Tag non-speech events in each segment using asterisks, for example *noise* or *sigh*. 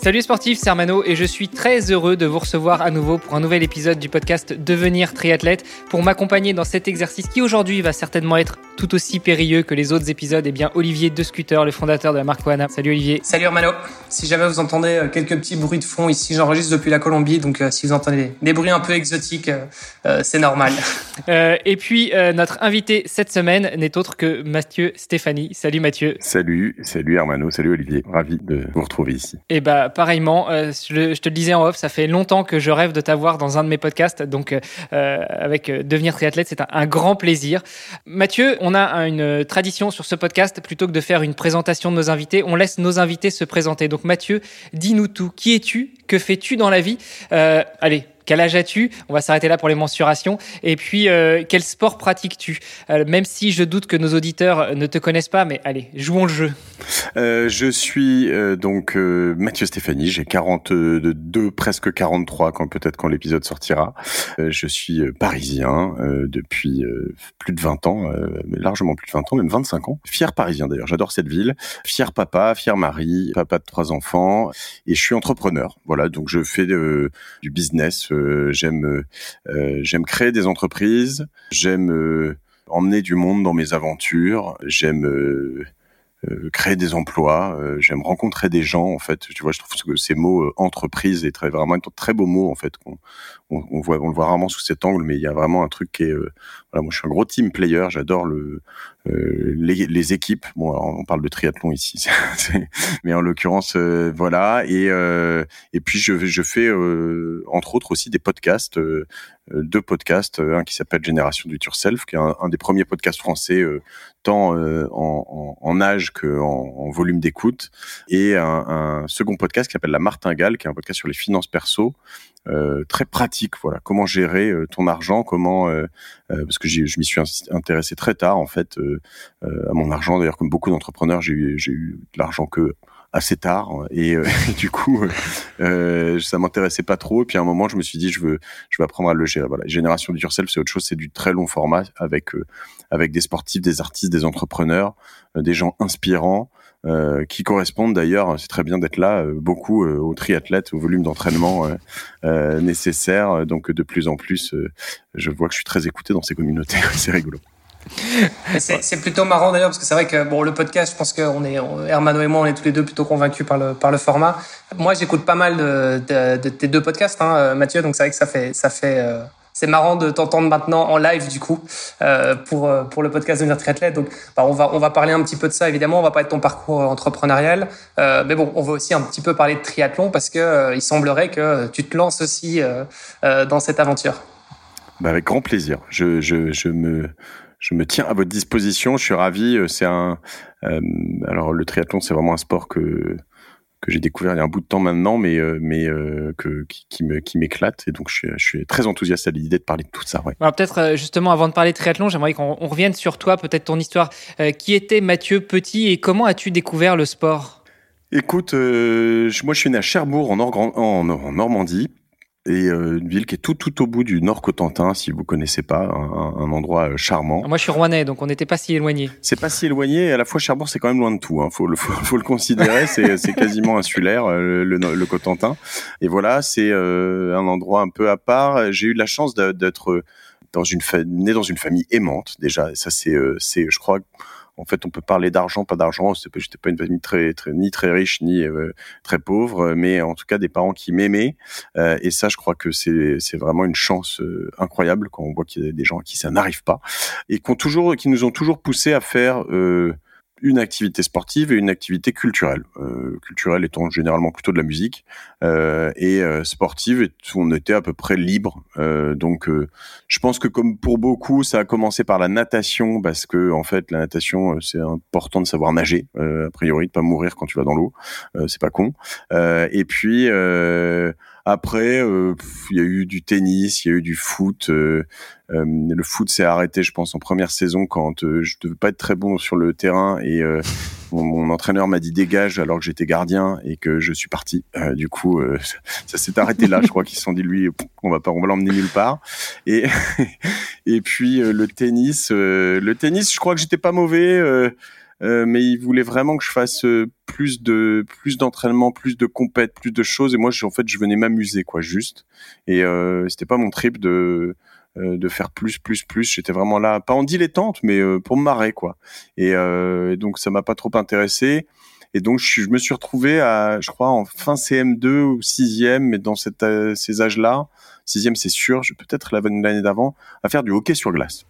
Salut sportifs, c'est Armano et je suis très heureux de vous recevoir à nouveau pour un nouvel épisode du podcast Devenir triathlète pour m'accompagner dans cet exercice qui aujourd'hui va certainement être tout aussi périlleux que les autres épisodes. Et eh bien Olivier De Scooter, le fondateur de la marque Oana. Salut Olivier. Salut Armano. Si jamais vous entendez euh, quelques petits bruits de fond ici, j'enregistre depuis la Colombie, donc euh, si vous entendez des bruits un peu exotiques, euh, c'est normal. *laughs* et puis notre invité cette semaine n'est autre que Mathieu Stéphanie. Salut Mathieu. Salut, salut Armano, salut Olivier. Ravi de vous retrouver ici. Et eh pareillement, euh, je, te le disais en off, ça fait longtemps que je rêve de t'avoir dans un de mes podcasts. Donc, euh, euh, avec Devenir triathlète, c'est un, grand plaisir. Mathieu, on a une tradition sur ce podcast. Plutôt que de faire une présentation de nos invités, on laisse nos invités se présenter. Donc, Mathieu, dis-nous tout. Qui es-tu? Que fais-tu dans la vie? Allez, quel âge as-tu? On va s'arrêter là pour les mensurations. Et puis, euh, quel sport pratiques-tu? Euh, Même si je doute que nos auditeurs ne te connaissent pas, mais allez, jouons le jeu. Euh, je suis donc Mathieu Stéphanie, j'ai 42, presque 43 quand peut-être quand l'épisode sortira. je suis parisien depuis plus de 20 ans, largement plus de 20 ans, même 25 ans. Fier parisien d'ailleurs, j'adore cette ville. Fier papa, fier mari, papa de trois enfants, et je suis entrepreneur. Voilà, donc je fais du business j'aime euh, j'aime créer des entreprises, j'aime euh, emmener du monde dans mes aventures, j'aime euh, créer des emplois, j'aime rencontrer des gens en fait. Tu vois, je trouve que ces mots entreprise est très vraiment un très beau mot en fait on, voit on le voit rarement sous cet angle, mais il y a vraiment un truc qui est voilà, moi je suis un gros team player, j'adore le euh, les, les, équipes. Bon, on parle de triathlon ici, *laughs* mais en l'occurrence, euh, voilà. Et euh, et puis je, je fais entre autres aussi des podcasts, deux podcasts, un qui s'appelle Génération du Yourself, qui est un, des premiers podcasts français tant en, en, en, âge que en, volume d'écoute, et un, un, second podcast qui s'appelle La Martingale, qui est un podcast sur les finances perso, euh, très pratique. Voilà, comment gérer euh, ton argent, comment euh, parce que je m'y suis intéressé très tard en fait à mon argent. D'ailleurs, comme beaucoup d'entrepreneurs, j'ai eu, eu de l'argent que assez tard et, *laughs* du coup euh, ça m'intéressait pas trop et puis à un moment je me suis dit je veux je veux apprendre à le gérer voilà génération du yourself c'est autre chose c'est du très long format avec avec des sportifs des artistes des entrepreneurs des gens inspirants euh, qui correspondent d'ailleurs, c'est très bien d'être là, euh, beaucoup euh, aux triathlètes, au volume d'entraînement nécessaire. Donc de plus en plus, je vois que je suis très écouté dans ces communautés. c'est rigolo. C'est plutôt marrant d'ailleurs parce que c'est vrai que bon le podcast, je pense qu'on est Hermano et moi, on est tous les deux plutôt convaincus par le par le format. Moi, j'écoute pas mal de, tes deux podcasts, hein, Mathieu, donc c'est vrai que ça fait ça fait c'est marrant de t'entendre maintenant en live du coup euh, pour euh, pour le podcast Devenir triathlète. Donc bah, on va on va parler un petit peu de ça évidemment. On va parler de ton parcours entrepreneurial, euh, mais bon on va aussi un petit peu parler de triathlon parce que il semblerait que tu te lances aussi dans cette aventure. Bah avec grand plaisir. Je, je, je me je me tiens à votre disposition. Je suis ravi. C'est un alors le triathlon c'est vraiment un sport que que j'ai découvert il y a un bout de temps maintenant, mais euh, mais euh, que qui, me qui m'éclate et donc je suis, je suis très enthousiaste à l'idée de parler de tout ça. Ouais. Alors peut-être euh, justement avant de parler de triathlon, j'aimerais qu'on revienne sur toi, peut-être ton histoire. qui était Mathieu Petit et comment as-tu découvert le sport? Écoute, moi je suis né à Cherbourg en, en, en Normandie et euh, une ville qui est tout tout au bout du Nord Cotentin, si vous connaissez pas, un, endroit euh, charmant. Moi, je suis rouennais, donc on n'était pas si éloigné. C'est pas si éloigné. Et à la fois, Cherbourg, c'est quand même loin de tout. Hein. Faut, le, faut, le considérer. *laughs* c'est quasiment insulaire, euh, le, le, Cotentin. Et voilà, c'est un endroit un peu à part. J'ai eu la chance d'être dans une né dans une famille aimante déjà. Et ça, c'est, c'est, je crois en fait, on peut parler d'argent, pas d'argent. J'étais pas une famille très, très, ni très riche ni euh, très pauvre, mais en tout cas des parents qui m'aimaient. Euh, et ça, je crois que c'est, vraiment une chance euh, incroyable quand on voit qu'il y a des gens à qui ça n'arrive pas et qui toujours, qui nous ont toujours poussé à faire une activité sportive et une activité culturelle. Euh, culturelle étant généralement plutôt de la musique euh, et euh, sportive, on était à peu près libre. Euh, donc, euh, je pense que comme pour beaucoup, ça a commencé par la natation parce que en fait, la natation, c'est important de savoir nager. a priori, de pas mourir quand tu vas dans l'eau, c'est pas con. et puis Après, il y a eu du tennis, il y a eu du foot. le foot s'est arrêté, je pense, en première saison quand je devais pas être très bon sur le terrain et mon, entraîneur m'a dit dégage alors que j'étais gardien et que je suis parti. du coup, *laughs* ça, s'est arrêté là. Je crois qu'ils se sont dit lui, on va pas, on va l'emmener nulle part. Et *laughs* et puis le tennis, le tennis, je crois que j'étais pas mauvais. Euh, mais il voulait vraiment que je fasse euh, plus de plus d'entraînement, plus de compètes, plus de choses. Et moi, en fait, je venais m'amuser, quoi, juste. Et euh, c'était pas mon trip de euh, de faire plus, plus, plus. J'étais vraiment là, pas en dilettante, mais pour me marrer, quoi. Et, donc, ça m'a pas trop intéressé. Et donc, je, me suis retrouvé à, je crois, en fin CM2 ou 6e, mais dans ces âges-là, 6e, c'est sûr, peut-être l'année d'avant, à faire du hockey sur glace.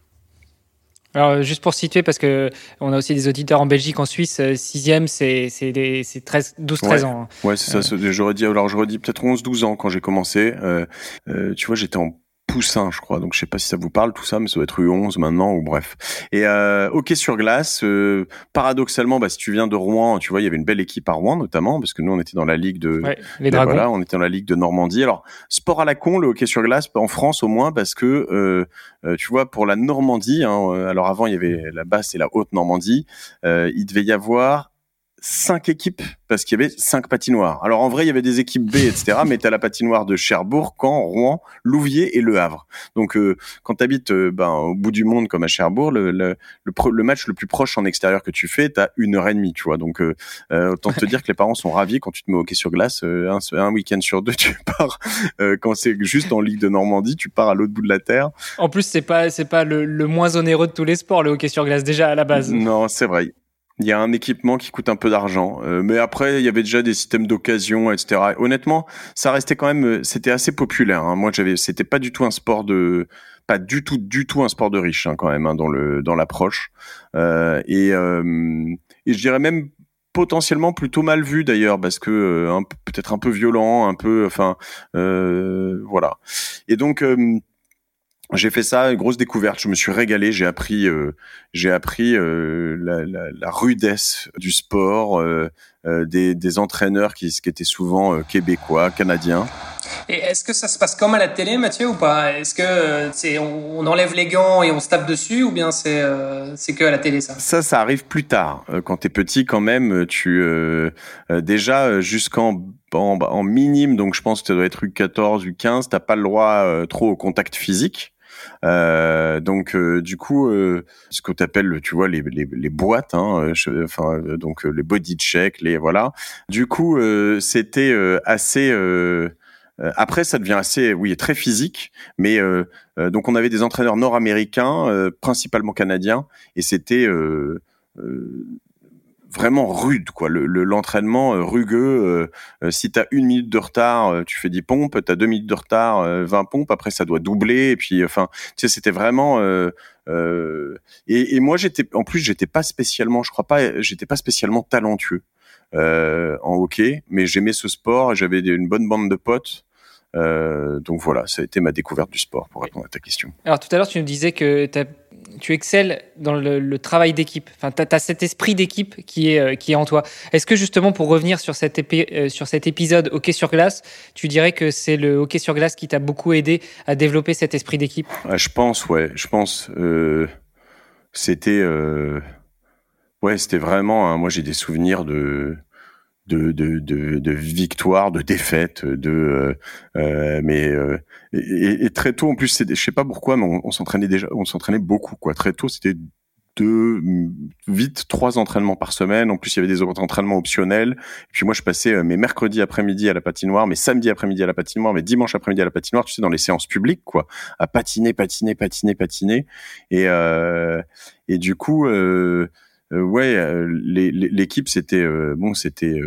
Alors, juste pour situer, parce que on a aussi des auditeurs en Belgique, en Suisse, 6e, euh, c'est 12-13 ans. Hein. Ouais, c'est ça. Euh. J'aurais dit, alors j'aurais dit peut-être 11-12 ans quand j'ai commencé. Euh, euh, tu vois, j'étais en Poussin, je crois. Donc je sais pas si ça vous parle tout ça, mais ça doit être U11 maintenant ou bref. Et euh, hockey sur glace, euh, paradoxalement, bah, si tu viens de Rouen, tu vois, il y avait une belle équipe à Rouen notamment, parce que nous on était dans la ligue de, les Dragons. Voilà, on était dans la ligue de Normandie. Alors sport à la con, le hockey sur glace en France au moins, parce que euh, euh tu vois pour la Normandie. Hein, euh, alors avant il y avait la basse et la haute Normandie. Euh, il devait y avoir cinq équipes parce qu'il y avait cinq patinoires. Alors en vrai, il y avait des équipes B, etc. *laughs* mais t'as la patinoire de Cherbourg, Caen, Rouen, Louviers et Le Havre. Donc euh, quand t'habites euh, ben, au bout du monde comme à Cherbourg, le, le, le, match le plus proche en extérieur que tu fais, t'as une heure et demie, tu vois. Donc euh, euh autant te dire que les parents sont ravis quand tu te mets au hockey sur glace. un, un week-end sur deux, *laughs* tu pars. quand c'est juste en Ligue de Normandie, tu pars à l'autre bout de la terre. En plus, c'est pas c'est pas le, le moins onéreux de tous les sports, le hockey sur glace déjà à la base. Non, c'est vrai. Il y a un équipement qui coûte un peu d'argent, euh, mais après il y avait déjà des systèmes d'occasion, etc. Honnêtement, ça restait quand même, euh, c'était assez populaire. Hein. Moi, j'avais, c'était pas du tout un sport de, pas du tout, du tout un sport de riche hein, quand même hein, dans le dans l'approche. Euh, et, euh, et je dirais même potentiellement plutôt mal vu d'ailleurs parce que euh, peut-être un peu violent, un peu, enfin, voilà. Et donc j'ai fait ça, grosse découverte. Je me suis régalé. J'ai appris, euh, j'ai appris euh, la, la, la, rudesse du sport, euh, euh des, des, entraîneurs qui, qui étaient souvent euh, québécois, canadiens. Et est-ce que ça se passe comme à la télé, Mathieu, ou pas? Est-ce que c'est on, on, enlève les gants et on se tape dessus, ou bien c'est c'est que à la télé ça? Ça, ça arrive plus tard. Quand t'es petit, quand même, tu déjà jusqu'en en, en, minime, donc je pense que ça doit être U14, U15, t'as pas le droit trop au contact physique. Euh, donc euh, du coup, euh, ce que tu appelles, tu vois, les, les, les boîtes, hein, enfin donc les body check, les voilà. Du coup, c'était assez. après, ça devient assez, oui, très physique, mais donc on avait des entraîneurs nord-américains, principalement canadiens, et c'était vraiment rude quoi le l'entraînement euh, rugueux euh, euh, si tu as une minute de retard tu fais 10 pompes tu as deux minutes de retard 20 pompes après ça doit doubler et puis enfin tu sais c'était vraiment et, et, moi j'étais en plus j'étais pas spécialement je crois pas j'étais pas spécialement talentueux en hockey mais j'aimais ce sport j'avais une bonne bande de potes euh, donc voilà, ça a été ma découverte du sport pour répondre à ta question. Alors tout à l'heure, tu nous disais que tu excelles dans le, travail d'équipe. Enfin, tu as, cet esprit d'équipe qui est, euh, qui est en toi. Est-ce que justement, pour revenir sur, euh, sur cet épisode hockey sur glace, tu dirais que c'est le hockey sur glace qui t'a beaucoup aidé à développer cet esprit d'équipe? Je pense, ouais. Je pense. c'était. ouais, c'était vraiment. Hein, moi, j'ai des souvenirs de de, de, de, de victoires, de défaites, de euh, euh mais euh, et, très tôt en plus, je sais pas pourquoi, mais on, s'entraînait déjà, on s'entraînait beaucoup quoi. Très tôt, c'était deux, vite trois entraînements par semaine. En plus, il y avait des entraînements optionnels. Et puis moi, je passais euh, mes mercredis après-midi à la patinoire, mes samedis après-midi à la patinoire, mes dimanches après-midi à la patinoire. Tu sais, dans les séances publiques, quoi, à patiner, patiner, patiner, patiner. Et euh, et du coup. Euh, ouais, euh, l'équipe c'était euh, bon, c'était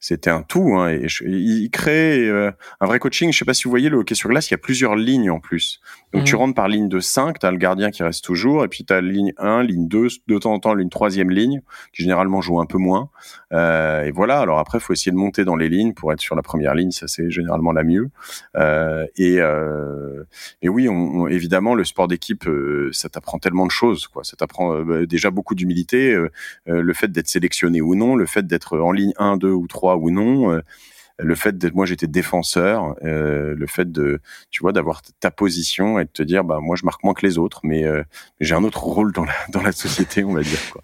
c'était un tout. Hein, et il crée un vrai coaching. Je sais pas si vous voyez le hockey sur glace, il y a plusieurs lignes en plus. Donc tu mmh. rentres par ligne de 5, tu as le gardien qui reste toujours, et puis tu as ligne 1, ligne 2, de temps en temps une troisième ligne, qui généralement joue un peu moins. Euh, et voilà, alors après, il faut essayer de monter dans les lignes pour être sur la première ligne, ça c'est généralement la mieux. Euh, et, euh, et oui, on, évidemment, le sport d'équipe, euh, ça t'apprend tellement de choses. Quoi. Ça t'apprend euh, bah, déjà beaucoup d'humilité, euh, le fait d'être sélectionné ou non, le fait d'être en ligne 1, 2 ou 3 ou non le fait d'être, moi j'étais défenseur, euh, le fait de, tu vois, d'avoir ta position et de te dire, bah moi je marque moins que les autres, mais euh, j'ai un autre rôle dans la *laughs* dans la société, on va dire quoi.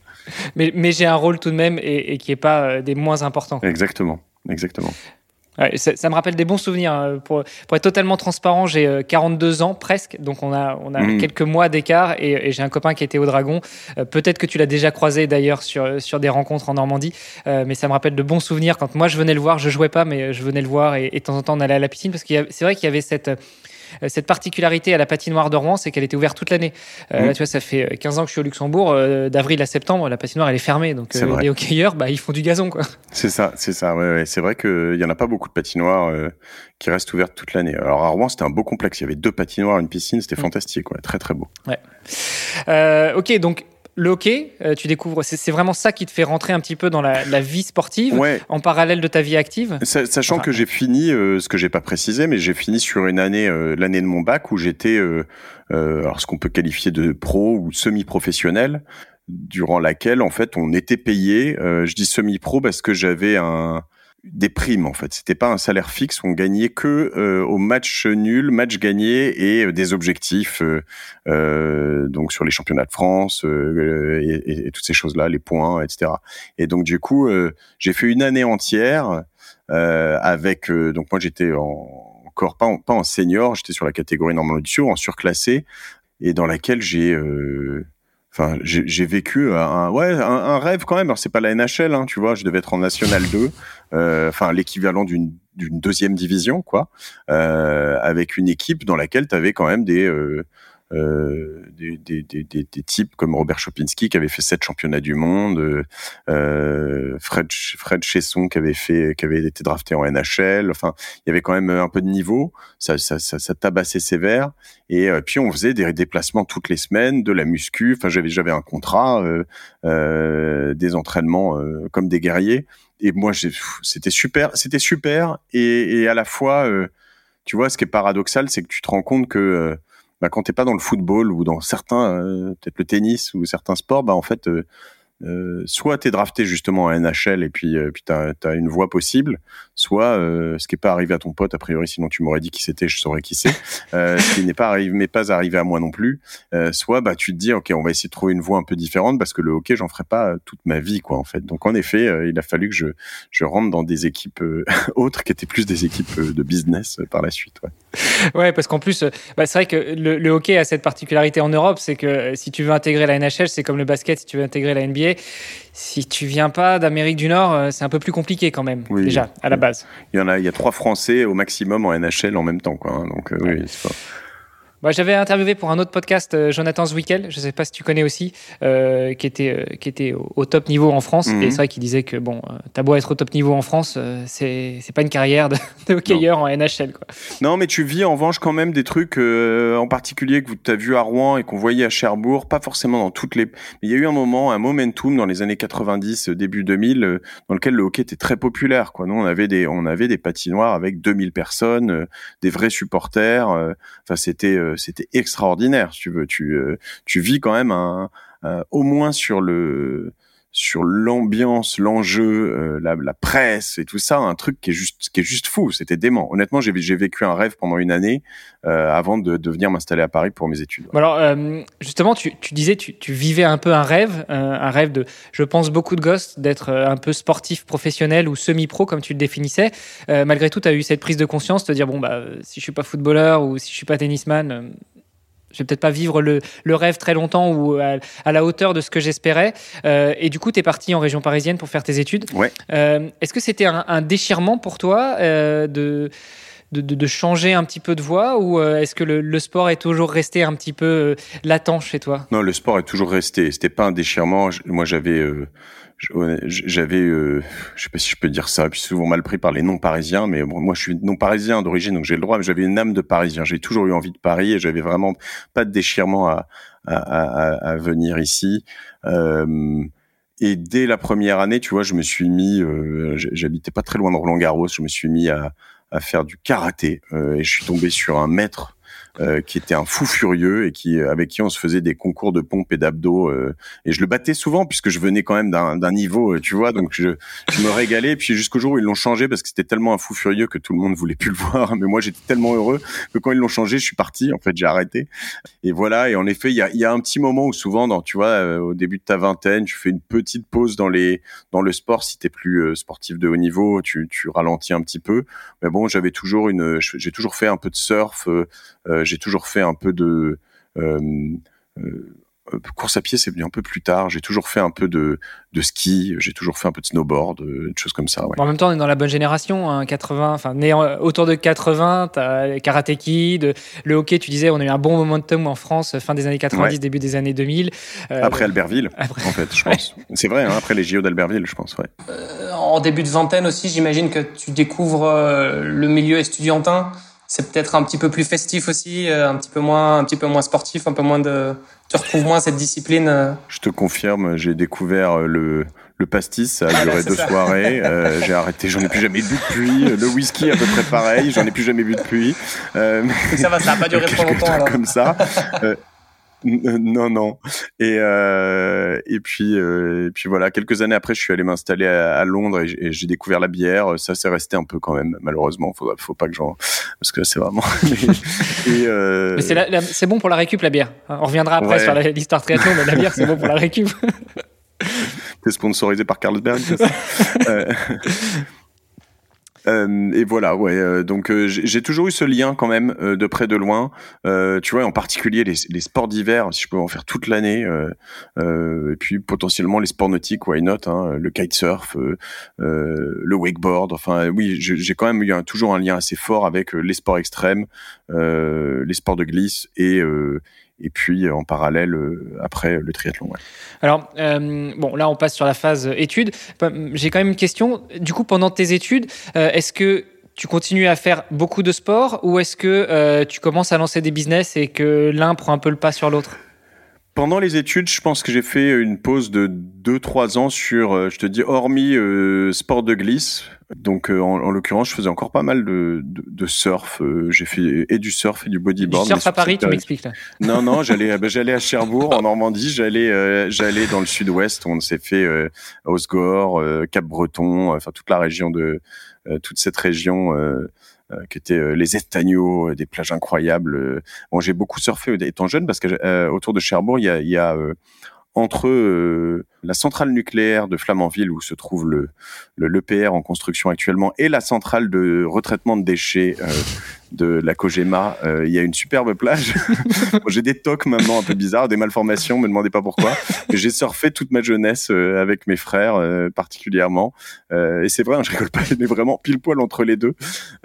Mais, mais j'ai un rôle tout de même et, et qui est pas euh, des moins importants. Exactement, exactement. Ouais, ça, ça, me rappelle des bons souvenirs. Hein. Pour, pour, être totalement transparent, j'ai 42 ans presque, donc on a, on a mmh. quelques mois d'écart et, et j'ai un copain qui était au Dragon. Euh, Peut-être que tu l'as déjà croisé d'ailleurs sur, sur des rencontres en Normandie, euh, mais ça me rappelle de bons souvenirs. Quand moi je venais le voir, je jouais pas, mais je venais le voir et, et de temps en temps on allait à la piscine parce que c'est vrai qu'il y avait cette euh, cette particularité à la patinoire de Rouen, c'est qu'elle était ouverte toute l'année. Euh, mmh. Là, tu vois, ça fait 15 ans que je suis au Luxembourg. Euh, D'avril à septembre, la patinoire, elle est fermée. Donc, euh, les hockeyeurs, bah, ils font du gazon, quoi. C'est ça, c'est ça. Ouais, ouais. C'est vrai qu'il y en a pas beaucoup de patinoires euh, qui restent ouvertes toute l'année. Alors, à Rouen, c'était un beau complexe. Il y avait deux patinoires, une piscine. C'était mmh. fantastique, quoi. Très, très beau. Ouais. ok, donc, le hockey, euh, tu découvres, c'est vraiment ça qui te fait rentrer un petit peu dans la, la vie sportive ouais. en parallèle de ta vie active. Sachant enfin, que j'ai fini, euh, ce que j'ai pas précisé, mais j'ai fini sur une année, euh, l'année de mon bac où j'étais, euh, alors ce qu'on peut qualifier de pro ou semi-professionnel, durant laquelle en fait on était payé. je dis semi-pro parce que j'avais un des primes en fait. C'était pas un salaire fixe. On gagnait que euh, au match nul, match gagné et euh, des objectifs. Euh, euh, donc sur les championnats de France euh, et, et, toutes ces choses-là, les points, etc. Et donc du coup, j'ai fait une année entière avec. donc moi j'étais en, encore pas en, pas en senior, j'étais sur la catégorie normale du en surclassé et dans laquelle j'ai Enfin, j'ai vécu un, ouais, un, un, rêve quand même. Alors c'est pas la NHL, hein, tu vois. Je devais être en National 2, euh, enfin l'équivalent d'une d'une deuxième division, quoi, euh, avec une équipe dans laquelle tu avais quand même des, euh, euh, des, des, des, des, types comme Robert Chopinski qui avait fait sept championnats du monde, euh, Fred Fred Chesson qui avait fait qui avait été drafté en NHL. Enfin, il y avait quand même un peu de niveau. Ça ça ça, ça tabassait sévère. Et euh, puis on faisait des déplacements toutes les semaines, de la muscu. Enfin, j'avais j'avais un contrat, euh, euh, des entraînements euh, comme des guerriers. Et moi, c'était super, c'était super. Et, et, à la fois, euh, tu vois, ce qui est paradoxal, c'est que tu te rends compte que bah, quand t'es pas dans le football ou dans certains, euh, peut-être le tennis ou certains sports, bah en fait, euh, soit tu es drafté justement à NHL et puis, euh, puis tu as, une voie possible, soit euh, ce qui n'est pas arrivé à ton pote, a priori, sinon tu m'aurais dit qui c'était, je saurais qui c'est, *laughs* ce qui n'est pas arrivé, mais pas arrivé à moi non plus, soit bah, tu te dis, ok, on va essayer de trouver une voie un peu différente parce que le hockey, j'en ferai pas toute ma vie, quoi, en fait. Donc en effet, il a fallu que je, je rentre dans des équipes *laughs* autres qui étaient plus des équipes de business par la suite. Ouais, *laughs* ouais parce qu'en plus, bah, c'est vrai que le, le, hockey a cette particularité en Europe, c'est que si tu veux intégrer la NHL, c'est comme le basket, si tu veux intégrer la NBA, si tu viens pas d'Amérique du Nord, euh, c'est un peu plus compliqué quand même, oui, déjà, à la base. Il y en a, il y a trois Français au maximum en NHL en même temps, quoi. Hein, donc, euh, ouais. oui, c'est pas... Bah, J'avais interviewé pour un autre podcast euh, Jonathan Zwickel, je ne sais pas si tu connais aussi, euh, qui était, euh, qui était au, au, top niveau en France. Mm -hmm. Et c'est vrai qu'il disait que bon, t'as beau être au top niveau en France, euh, c'est pas une carrière de, *laughs* de hockeyeur en NHL. Quoi. Non, mais tu vis en revanche quand même des trucs, en particulier que tu as vu à Rouen et qu'on voyait à Cherbourg, pas forcément dans toutes les. Mais il y a eu un moment, un momentum dans les années 90, début 2000, dans lequel le hockey était très populaire. Quoi. Nous, on avait des, on avait des patinoires avec 2000 personnes, des vrais supporters. Enfin, c'était c'était extraordinaire, tu veux. Tu, tu vis quand même au moins sur le sur l'ambiance, l'enjeu, euh, la, presse et tout ça, un truc qui est juste, qui est juste fou. C'était dément. Honnêtement, j'ai, vécu un rêve pendant une année euh, avant de, venir m'installer à Paris pour mes études. Alors, euh, justement, tu, disais, tu, tu, vivais un peu un rêve, un rêve de, je pense, beaucoup de gosses d'être un peu sportif professionnel ou semi-pro, comme tu le définissais. malgré tout, tu as eu cette prise de conscience, de dire, bon, bah, si je suis pas footballeur ou si je suis pas tennisman, je vais peut-être pas vivre le, le, rêve très longtemps ou à, à la hauteur de ce que j'espérais. Euh, et du coup, tu es parti en région parisienne pour faire tes études. Ouais. Euh, Est-ce que c'était un, un, déchirement pour toi euh, de, de, changer un petit peu de voie ou euh, est-ce que le, sport est toujours resté un petit peu euh, latent chez toi? Non, le sport est toujours resté. C'était pas un déchirement. Moi, j'avais euh, j'avais, euh, je sais pas si je peux dire ça, puis souvent mal pris par les non-parisiens, mais moi je suis non-parisien d'origine, donc j'ai le droit, mais j'avais une âme de parisien. J'ai toujours eu envie de Paris et j'avais vraiment pas de déchirement à, venir ici. Et dès la première année, tu vois, je me suis mis, j'habitais pas très loin de Roland Garros, je me suis mis à, à faire du karaté euh, et je suis tombé sur un maître euh, qui était un fou furieux et qui avec qui on se faisait des concours de pompe et d'abdos euh, et je le battais souvent puisque je venais quand même d'un niveau, tu vois, donc je, je me régalais. Puis jusqu'au jour où ils l'ont changé parce que c'était tellement un fou furieux que tout le monde voulait plus le voir, mais moi j'étais tellement heureux que quand ils l'ont changé, je suis parti. En fait, j'ai arrêté. Et voilà. Et en effet, il y a, y a un petit moment où souvent, dans, tu vois, au début de ta vingtaine, tu fais une petite pause dans les dans le sport si t'es plus sportif de haut niveau, tu, tu ralentis un petit peu. Mais bon, j'avais toujours une, j'ai toujours fait un peu de surf, euh, euh, j'ai toujours fait un peu de euh, course à pied, c'est venu un peu plus tard. J'ai toujours fait un peu de, de ski, j'ai toujours fait un peu de snowboard, des choses comme ça. En même temps, on est dans la bonne génération, hein, 80, enfin né autour de 80, t'as Karate Kid, le hockey. Tu disais, on a eu un bon momentum en France, fin des années 90, début des années 2000. après Albertville, en fait, je *laughs* pense. C'est vrai, hein, après les JO d'Albertville, je pense. Ouais. en début de vingtaine aussi, j'imagine que tu découvres le milieu estudiantin c'est peut-être un petit peu plus festif aussi, euh, un petit peu moins, un petit peu moins sportif, un peu moins de. Tu retrouves moins cette discipline. Euh. Je te confirme, j'ai découvert euh, le le pastis, ça a *laughs* duré deux soirées. j'ai arrêté, j'en ai plus jamais bu depuis. Le whisky à peu près pareil, j'en ai plus jamais bu depuis. ça va, ça a pas duré *laughs* trop longtemps alors. Comme ça. *laughs* Non, non. Et euh, et puis euh, et puis voilà. Quelques années après, je suis allé m'installer à, Londres et j'ai découvert la bière. Ça, c'est resté un peu quand même. Malheureusement, faut faut pas que j'en parce que c'est vraiment. *laughs* euh... c'est bon pour la récup la bière. On reviendra après sur l'histoire triathlon, mais la bière c'est bon pour la récup. *laughs* T'es sponsorisé par Carlsberg, c'est ça? Euh, et voilà, ouais. Euh, donc euh, j'ai toujours eu ce lien quand même de près de loin. tu vois, en particulier les, les sports d'hiver, si je peux en faire toute l'année. et puis potentiellement les sports nautiques, why not hein, Le kitesurf, le wakeboard. Enfin, oui, j'ai quand même eu un, toujours un lien assez fort avec les sports extrêmes, les sports de glisse et et puis en parallèle après le triathlon. Alors bon, là on passe sur la phase études. J'ai quand même une question. Du coup, pendant tes études, est-ce que tu continues à faire beaucoup de sport ou est-ce que tu commences à lancer des business et que l'un prend un peu le pas sur l'autre? Pendant les études, je pense que j'ai fait une pause de 2-3 ans sur, je te dis, hormis sport de glisse, donc euh, en, l'occurrence, je faisais encore pas mal de, de, de surf. Euh, j'ai fait et du surf et du bodyboard. Du surf à Paris, tu m'expliques là Non, non, *laughs* j'allais bah, j'allais à Cherbourg en Normandie. J'allais euh, j'allais dans le Sud-Ouest. On s'est fait Osgore, Cap-Breton, enfin toute la région de toute cette région. Qui était les Estagnos, des plages incroyables. Bon, j'ai beaucoup surfé étant jeune parce que autour de Cherbourg, il y a, y a entre euh, la centrale nucléaire de Flamanville où se trouve le l'EPR en construction actuellement et la centrale de retraitement de déchets euh, de la Kojima. Euh, il y a une superbe plage. *laughs* j'ai des tocs maintenant un peu bizarres, des malformations, me demandez pas pourquoi. J'ai surfé toute ma jeunesse euh, avec mes frères particulièrement. et c'est vrai, hein, je rigole pas, mais vraiment pile poil entre les deux.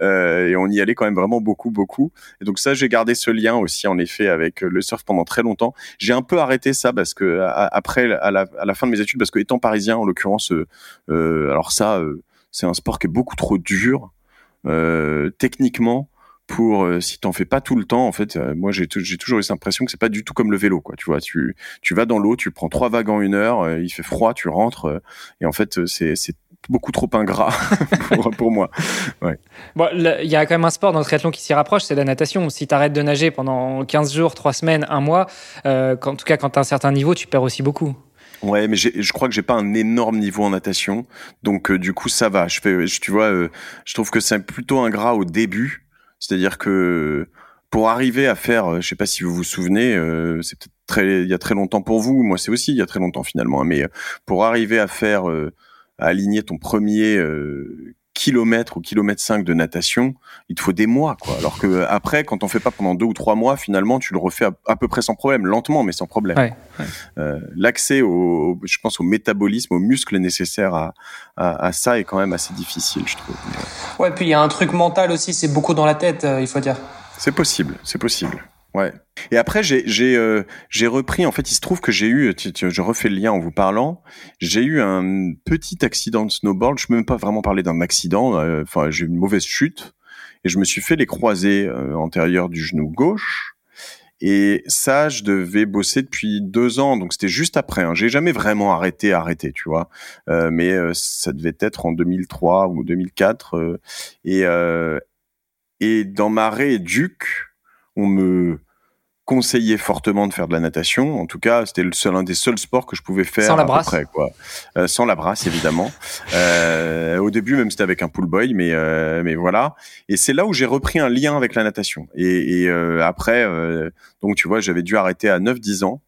et on y allait quand même vraiment beaucoup, beaucoup. Et donc ça, j'ai gardé ce lien aussi en effet avec le surf pendant très longtemps. J'ai un peu arrêté ça parce que après, à la, à la, fin de mes études, parce que étant parisien en l'occurrence, alors ça, c'est un sport qui est beaucoup trop dur. techniquement, pour euh, si t'en fais pas tout le temps en fait euh, moi j'ai toujours eu cette impression que c'est pas du tout comme le vélo quoi tu vois tu tu vas dans l'eau tu prends trois vagues en une heure euh, il fait froid tu rentres et en fait c'est beaucoup trop ingrat *laughs* pour, moi. Il y a quand même un sport dans le triathlon qui s'y rapproche, c'est la natation. Si tu arrêtes de nager pendant 15 jours, 3 semaines, 1 mois, en tout cas quand tu as un certain niveau, tu perds aussi beaucoup. Ouais, mais je crois que j'ai pas un énorme niveau en natation, donc du coup ça va. Je fais, tu vois, je trouve que c'est plutôt ingrat au début, c'est-à-dire que pour arriver à faire, euh, je sais pas si vous vous souvenez, euh, c'est peut-être très, il y a très longtemps pour vous, moi c'est aussi il y a très longtemps finalement, hein, mais euh, pour arriver à faire, à aligner ton premier kilomètre ou kilomètre 5 de natation, il te faut des mois, quoi. Alors que après, quand on fait pas pendant deux ou trois mois, finalement, tu le refais à, peu près sans problème, lentement, mais sans problème. Ouais, Euh, L'accès au, je pense, au métabolisme, aux muscles nécessaires à, à, à, ça est quand même assez difficile, je trouve. Ouais, puis il y a un truc mental aussi, c'est beaucoup dans la tête, euh, il faut dire. C'est possible, c'est possible. Ouais. Et après, j'ai j'ai euh, j'ai repris. En fait, il se trouve que j'ai eu, je refais le lien en vous parlant. J'ai eu un petit accident de snowboard. Je peux même pas vraiment parler d'un accident. Euh, enfin, j'ai eu une mauvaise chute et je me suis fait les croisés euh, antérieurs du genou gauche. Et ça, je devais bosser depuis deux ans, donc c'était juste après. Hein. J'ai jamais vraiment arrêté, arrêté, tu vois. Euh, mais ça devait être en 2003 ou 2004. et et dans ma rééduque, on me conseillait fortement de faire de la natation. En tout cas, c'était le seul un des seuls sports que je pouvais faire sans la à brasse. peu près, quoi. Euh, sans la brasse, évidemment. *laughs* euh, au début, même c'était avec un pool boy, mais euh, mais voilà. Et c'est là où j'ai repris un lien avec la natation. Et, et après, donc tu vois, j'avais dû arrêter à 9-10 ans.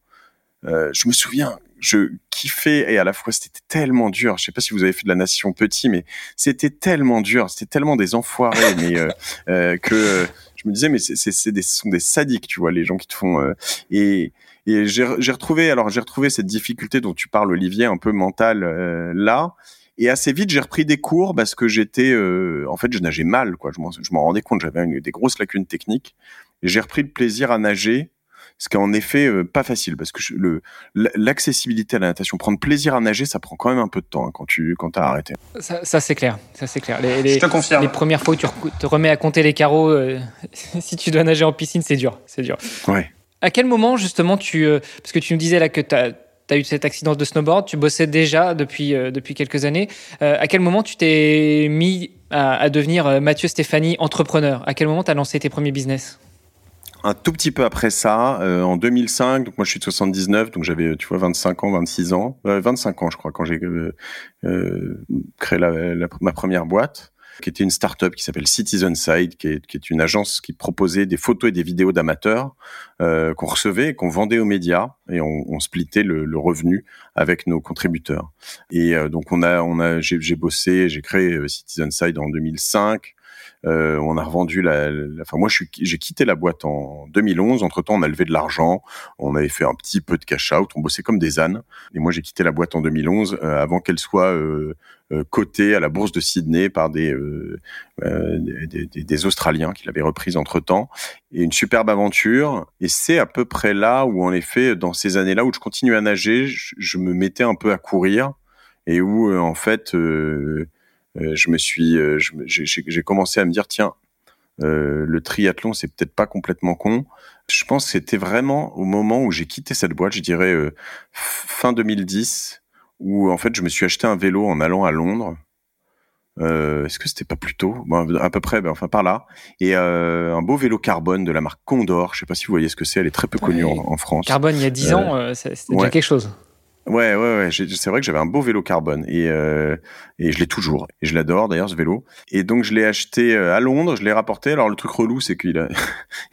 Je me souviens, je kiffais et à la fois c'était tellement dur. Je sais pas si vous avez fait de la natation petit, mais c'était tellement dur, c'était tellement des enfoirés, mais euh, euh, que je me disais mais c'est des sont des sadiques, tu vois, les gens qui te font euh, et et j'ai retrouvé alors j'ai retrouvé cette difficulté dont tu parles Olivier un peu mentale euh, là. Et assez vite, j'ai repris des cours parce que j'étais, euh, en fait, je nageais mal, quoi. Je m'en, rendais compte, j'avais des grosses lacunes techniques. J'ai repris le plaisir à nager, ce qui est en effet euh, pas facile parce que je- le, l'accessibilité à la natation, prendre plaisir à nager, ça prend quand même un peu de temps hein, quand tu, quand t'as arrêté. Ça, ça, c'est clair. Ça, c'est clair. Les, les- Je te confirme. les premières fois où tu te remets à compter les carreaux, euh, *laughs* si tu dois nager en piscine, c'est dur. C'est dur. Ouais. À quel moment, justement, tu. euh, parce que tu me disais là que tu as, eu cet accident de snowboard, tu bossais déjà depuis, euh, depuis quelques années. Euh, à quel moment tu t'es mis à, à devenir euh, Mathieu Stéphanie entrepreneur? À quel moment tu as lancé tes premiers business? Un tout petit peu après ça, euh, en 2005, donc moi je suis de 79, donc j'avais, tu vois, 25 ans, 26 ans, euh, 25 ans je crois, quand j'ai euh, euh, créé la, la- ma première boîte, qui était une start-up qui s'appelle Citizen Side, qui est, qui est une agence qui proposait des photos et des vidéos d'amateurs euh, qu'on recevait et qu'on vendait aux médias, et on, on splittait le, le revenu avec nos contributeurs. Et euh, donc on a, on a, j'ai bossé, j'ai créé Citizen Side en 2005. Euh, on a revendu la, la- enfin moi j'ai quitté la boîte en 2011. Entre temps, on a levé de l'argent, on avait fait un petit peu de cash out, on bossait comme des ânes. Et moi j'ai quitté la boîte en 2011 euh, avant qu'elle soit euh, euh, cotée à la bourse de Sydney par des euh, euh, des, des- Australiens qui l'avaient reprise entre temps. Et une superbe aventure. Et c'est à peu près là où en effet, dans ces années-là où je continuais à nager, je, je me mettais un peu à courir et où en fait je me suis, euh, j'ai commencé à me dire tiens, euh, le triathlon c'est peut-être pas complètement con. Je pense que c'était vraiment au moment où j'ai quitté cette boîte, je dirais euh, fin 2010, où en fait je me suis acheté un vélo en allant à Londres. Euh, Est-ce que c'était pas plus tôt? Bon, À peu près, ben, enfin par là. Et euh, un beau vélo carbone de la marque Condor. Je sais pas si vous voyez ce que c'est. Elle est très peu connue Ouais. en, en France. Carbone, il y a 10 Euh, ans, euh, c'est- c'était ouais. déjà quelque chose. Ouais, ouais, ouais. C'est vrai que j'avais un beau vélo carbone et euh, et je l'ai toujours et je l'adore d'ailleurs ce vélo. Et donc je l'ai acheté euh, à Londres, je l'ai rapporté. Alors le truc relou, c'est qu'il a,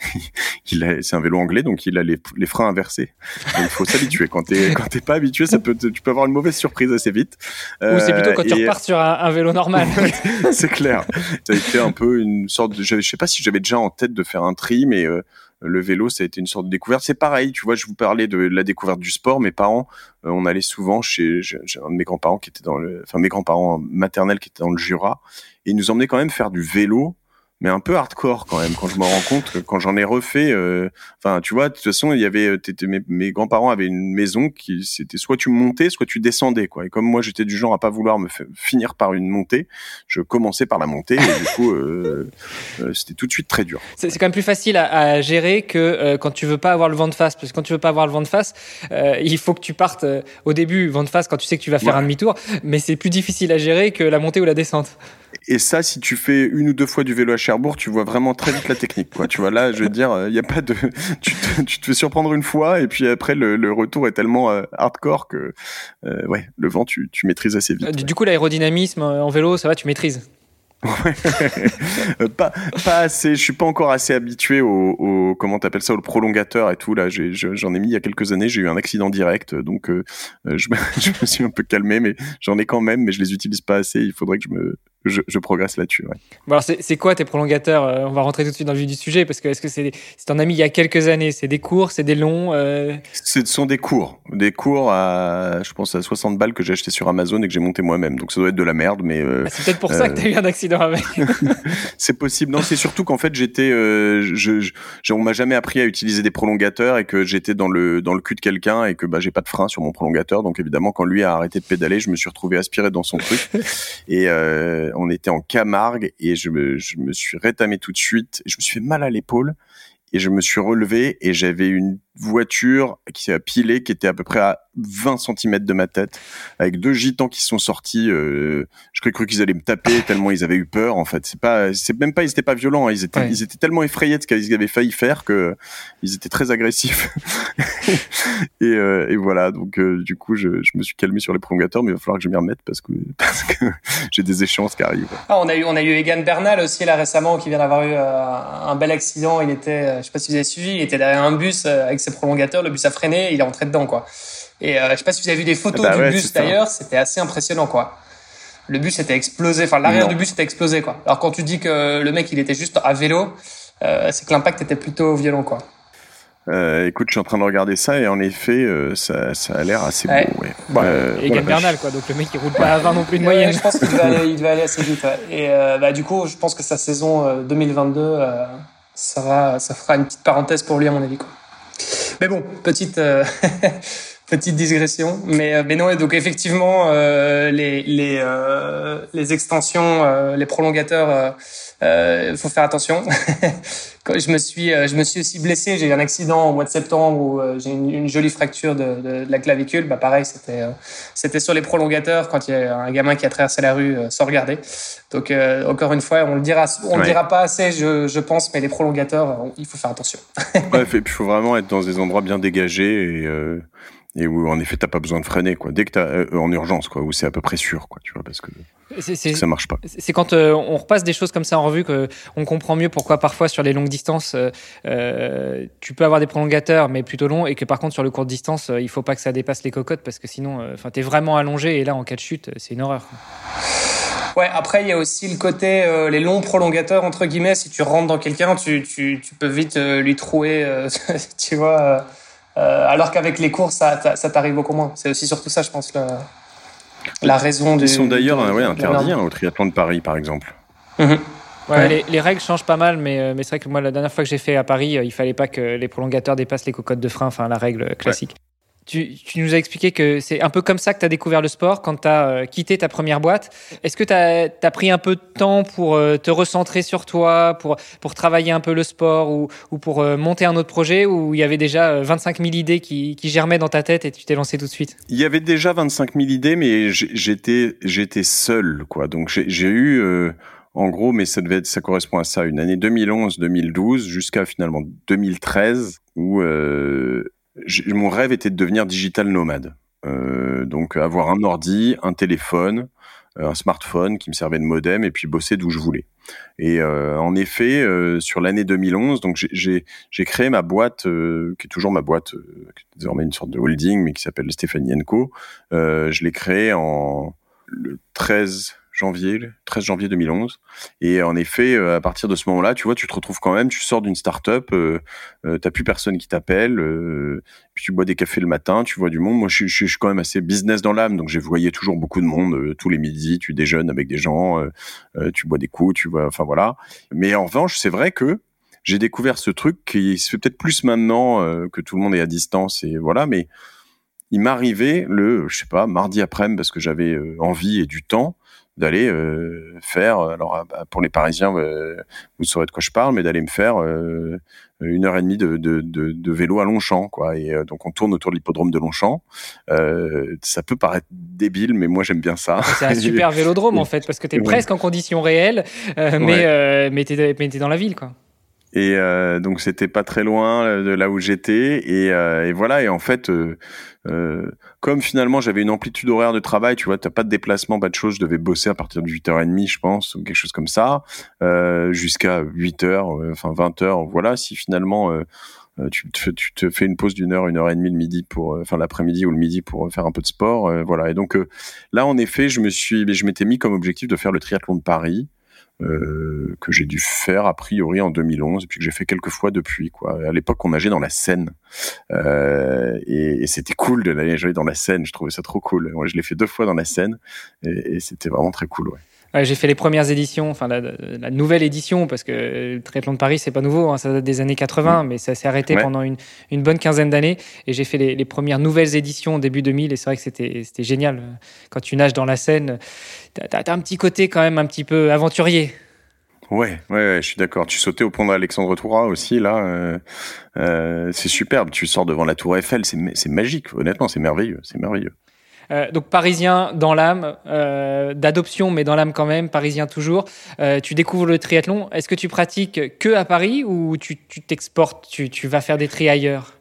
*laughs* il a, c'est un vélo anglais, donc il a les, les freins inversés. Donc, il faut s'habituer. Quand t'es quand t'es pas habitué, ça peut, tu peux avoir une mauvaise surprise assez vite. Ou c'est plutôt quand tu Euh, et- repars sur un, un vélo normal. *laughs* c'est clair. Ça a été un peu une sorte de. Je sais pas si j'avais déjà en tête de faire un tri, mais euh, le vélo, ça a été une sorte de découverte. C'est pareil, tu vois, je vous parlais de la découverte du sport. Mes parents, euh, on allait souvent chez, un de mes grands-parents qui était dans le, enfin mes grands-parents maternels qui étaient dans le Jura, et ils nous emmenaient quand même faire du vélo. Mais un peu hardcore quand même. Quand je me rends compte, quand j'en ai refait, euh, enfin, tu vois, de toute façon, il y avait, euh, mes, mes grands-parents avaient une maison qui, c'était soit tu montais, soit tu descendais, quoi. Et comme moi, j'étais du genre à pas vouloir me finir par une montée, je commençais par la montée, et du coup, euh, euh, c'était tout de suite très dur. C'est quand même plus facile à, à gérer que quand tu veux pas avoir le vent de face. Parce que quand tu veux pas avoir le vent de face, il faut que tu partes au début, vent de face, quand tu sais que tu vas faire Ouais. un demi-tour. Mais c'est plus difficile à gérer que la montée ou la descente. Et ça, si tu fais une ou deux fois du vélo à Cherbourg, tu vois vraiment très vite la technique, quoi. Tu vois, là, je veux dire, il y a pas de, *laughs* tu te, tu te fais surprendre une fois, et puis après, le, le retour est tellement euh, hardcore que, euh, ouais, le vent, tu, tu maîtrises assez vite. Euh, Du, coup, l'aérodynamisme euh, en vélo, ça va, tu maîtrises? *laughs* Euh, pas, pas assez. Je suis pas encore assez habitué au, au comment t'appelles ça, au prolongateur et tout. Là, j'en ai mis il y a quelques années. J'ai eu un accident direct, donc euh, euh, je, me, *laughs* je me suis un peu calmé, mais j'en ai quand même, mais je les utilise pas assez. Il faudrait que je me, je, je progresse là-dessus. Ouais. Bon, c'est quoi tes prolongateurs Euh, On va rentrer tout de suite dans le vif du sujet parce que est-ce que c'est c'est ton ami il y a quelques années C'est des courts, c'est des longs euh, Ce sont des cours, des cours à, je pense à 60 balles que j'ai acheté sur Amazon et que j'ai monté moi-même. Donc ça doit être de la merde, mais euh, ah, C'est peut-être pour ça que tu as eu un accident avec. *laughs* c'est possible. Non, c'est surtout qu'en fait j'étais, je, je, on m'a jamais appris à utiliser des prolongateurs et que j'étais dans le dans le cul de quelqu'un et que bah j'ai pas de frein sur mon prolongateur. Donc évidemment quand lui a arrêté de pédaler, je me suis retrouvé aspiré dans son truc *laughs* et on était en Camargue et je me suis rétamé tout de suite. Je me suis fait mal à l'épaule et je me suis relevé et j'avais une voiture qui a pilé, qui était à peu près à 20 cm de ma tête, avec deux gitans qui sont sortis. Euh, je cru qu'ils allaient me taper *laughs* tellement ils avaient eu peur. En fait, c'est pas, c'est même pas, ils étaient pas violents. Hein. ils étaient, ils étaient tellement effrayés de ce qu'ils avaient failli faire que ils étaient très agressifs. *laughs* et, euh, et, voilà. Donc euh, du coup, je, je, me suis calmé sur les prolongateurs, mais il va falloir que je m'y remette parce que *laughs* parce que j'ai des échéances qui arrivent. Ah, on a eu, on a eu Egan Bernal aussi là récemment qui vient d'avoir eu un bel accident. Il était, je sais pas si vous avez suivi, il était derrière un bus avec ses prolongateurs. Le bus a freiné, il est rentré dedans quoi. Et euh, je sais pas si vous avez vu des photos bah du bus d'ailleurs, c'était assez impressionnant quoi. Le bus était explosé, enfin l'arrière du bus était explosé quoi. Alors quand tu dis que le mec il était juste à vélo, euh, c'est que l'impact était plutôt violent quoi. Euh, écoute, je suis en train de regarder ça et en effet, euh, ça, ça, a l'air assez beau. Ouais. Bah, euh, et Bernal, quoi. Donc le mec, il roule pas à 20 non plus de moyenne. je pense qu'il devait, *laughs* aller, assez vite. Et euh, bah, du coup, je pense que sa saison 2022, ça, va, ça fera une petite parenthèse pour lui, à mon avis. Quoi. Mais bon, petite, *laughs* petite digression, mais euh, mais non. Donc effectivement, euh, les les euh, les extensions, euh, les prolongateurs, il euh, faut faire attention. *laughs* Quand je me suis je me suis aussi blessé. J'ai eu un accident au mois de septembre où j'ai une, une, jolie fracture de, de, de, la clavicule. Bah pareil, c'était c'était sur les prolongateurs quand il y a un gamin qui a traversé la rue sans regarder. Donc encore une fois, on le dira on le dira pas assez, je, je pense, mais les prolongateurs, il faut faire attention. *laughs* et puis il faut vraiment être dans des endroits bien dégagés et et où en effet t'as pas besoin de freiner quoi. Dès que t'as euh, en urgence quoi où c'est à peu près sûr quoi tu vois parce que ça marche pas. C'est quand euh, on repasse des choses comme ça en revue que on comprend mieux pourquoi parfois sur les longues distances euh, euh tu peux avoir des prolongateurs mais plutôt longs et que par contre sur le court distance il faut pas que ça dépasse les cocottes parce que sinon enfin t'es vraiment allongé et là en cas de chute c'est une horreur Ouais, après, il y a aussi le côté, les longs prolongateurs, entre guillemets, si tu rentres dans quelqu'un, tu, tu, tu, peux vite lui trouer, *laughs* tu vois, euh, alors qu'avec les courses, ça, ça t'arrive beaucoup moins. C'est aussi surtout ça, je pense, la raison du. Ils sont d'ailleurs ouais, interdits hein, au triathlon de Paris, par exemple. Mhm. Ouais, Les, règles changent pas mal, mais, euh, mais c'est vrai que moi, la dernière fois que j'ai fait à Paris, euh, il fallait pas que les prolongateurs dépassent les cocottes de frein, enfin la règle classique. Tu, nous as expliqué que c'est un peu comme ça que tu as découvert le sport quand tu as euh, quitté ta première boîte. Est-ce que tu as, pris un peu de temps pour euh, te recentrer sur toi, pour, pour travailler un peu le sport ou, ou pour euh, monter un autre projet où il y avait déjà 25 000 idées qui, qui germaient dans ta tête et tu t'es lancé tout de suite? Il y avait déjà 25 000 idées, mais j'étais seul. quoi. Donc j'ai eu... En gros, mais ça devait être, ça correspond à ça, une année 2011-2012 jusqu'à finalement 2013 où mon rêve était de devenir digital nomade. Euh, donc avoir un ordi, un téléphone, euh, un smartphone qui me servait de modem et puis bosser d'où je voulais. Et euh, en effet, sur l'année 2011, donc j'ai créé ma boîte, qui est toujours ma boîte, qui est désormais une sorte de holding, mais qui s'appelle Stéphanie Co. je l'ai créée en le 13 janvier, 13 janvier 2011. Et en effet, euh, à partir de ce moment-là, tu vois, tu te retrouves quand même, tu sors d'une start-up, euh, euh t'as plus personne qui t'appelle, euh, puis tu bois des cafés le matin, tu vois du monde. Moi, je, je, suis quand même assez business dans l'âme, donc j'ai voyé toujours beaucoup de monde tous les midis. Tu déjeunes avec des gens, tu bois des coups, tu vois, enfin voilà. Mais en revanche, c'est vrai que j'ai découvert ce truc qui se fait peut-être plus maintenant que tout le monde est à distance et voilà, mais il m'arrivait le, je sais pas, mardi après-midi parce que j'avais envie et du temps d'aller euh, faire, alors ah, pour les Parisiens, euh, vous saurez de quoi je parle, mais d'aller me faire euh, une heure et demie de, de, de, de, vélo à Longchamp, quoi. Et donc on tourne autour de l'hippodrome de Longchamp. ça peut paraître débile, mais moi j'aime bien ça. C'est un *laughs* super vélodrome en fait, parce que tu es presque en conditions réelles, mais mais t'es es dans la ville, quoi. Et euh, donc c'était pas très loin euh, de là où j'étais et, euh, voilà et en fait comme finalement j'avais une amplitude horaire de travail tu vois t'as pas de déplacement pas de choses je devais bosser à partir de 8h30 je pense ou quelque chose comme ça jusqu'à 8h enfin 20h voilà si finalement tu te, tu te fais une pause d'une heure, une heure et demie le midi pour, enfin l'après-midi ou le midi pour faire un peu de sport, voilà. Et donc là, en effet, je me suis, je m'étais mis comme objectif de faire le triathlon de Paris. Euh, que j'ai dû faire a priori en 2011 et puis que j'ai fait quelques fois depuis quoi. À l'époque on nageait dans la Seine euh, et, c'était cool de nager dans la Seine, je trouvais ça trop cool. Je l'ai fait deux fois dans la Seine et, et c'était vraiment très cool ouais j'ai fait les premières éditions, enfin la, la, nouvelle édition, parce que le triathlon de Paris, c'est pas nouveau, hein, ça date des années 80, mm. mais ça s'est arrêté pendant une, une, bonne quinzaine d'années. Et j'ai fait les, les, premières nouvelles éditions début 2000, et c'est vrai que c'était génial. Quand tu nages dans la Seine, t'as as un petit côté quand même un petit peu aventurier. Ouais, ouais, je suis d'accord. Tu sautais au pont d'Alexandre Toura aussi, là. Euh, euh, c'est superbe. Tu sors devant la Tour Eiffel, c'est magique. Honnêtement, c'est merveilleux. C'est merveilleux. Euh, donc parisien dans l'âme, euh, d'adoption mais dans l'âme quand même, parisien toujours. Euh, tu découvres le triathlon. Est-ce que tu pratiques que à Paris ou tu t'exportes, tu, tu, vas faire des tri ailleurs?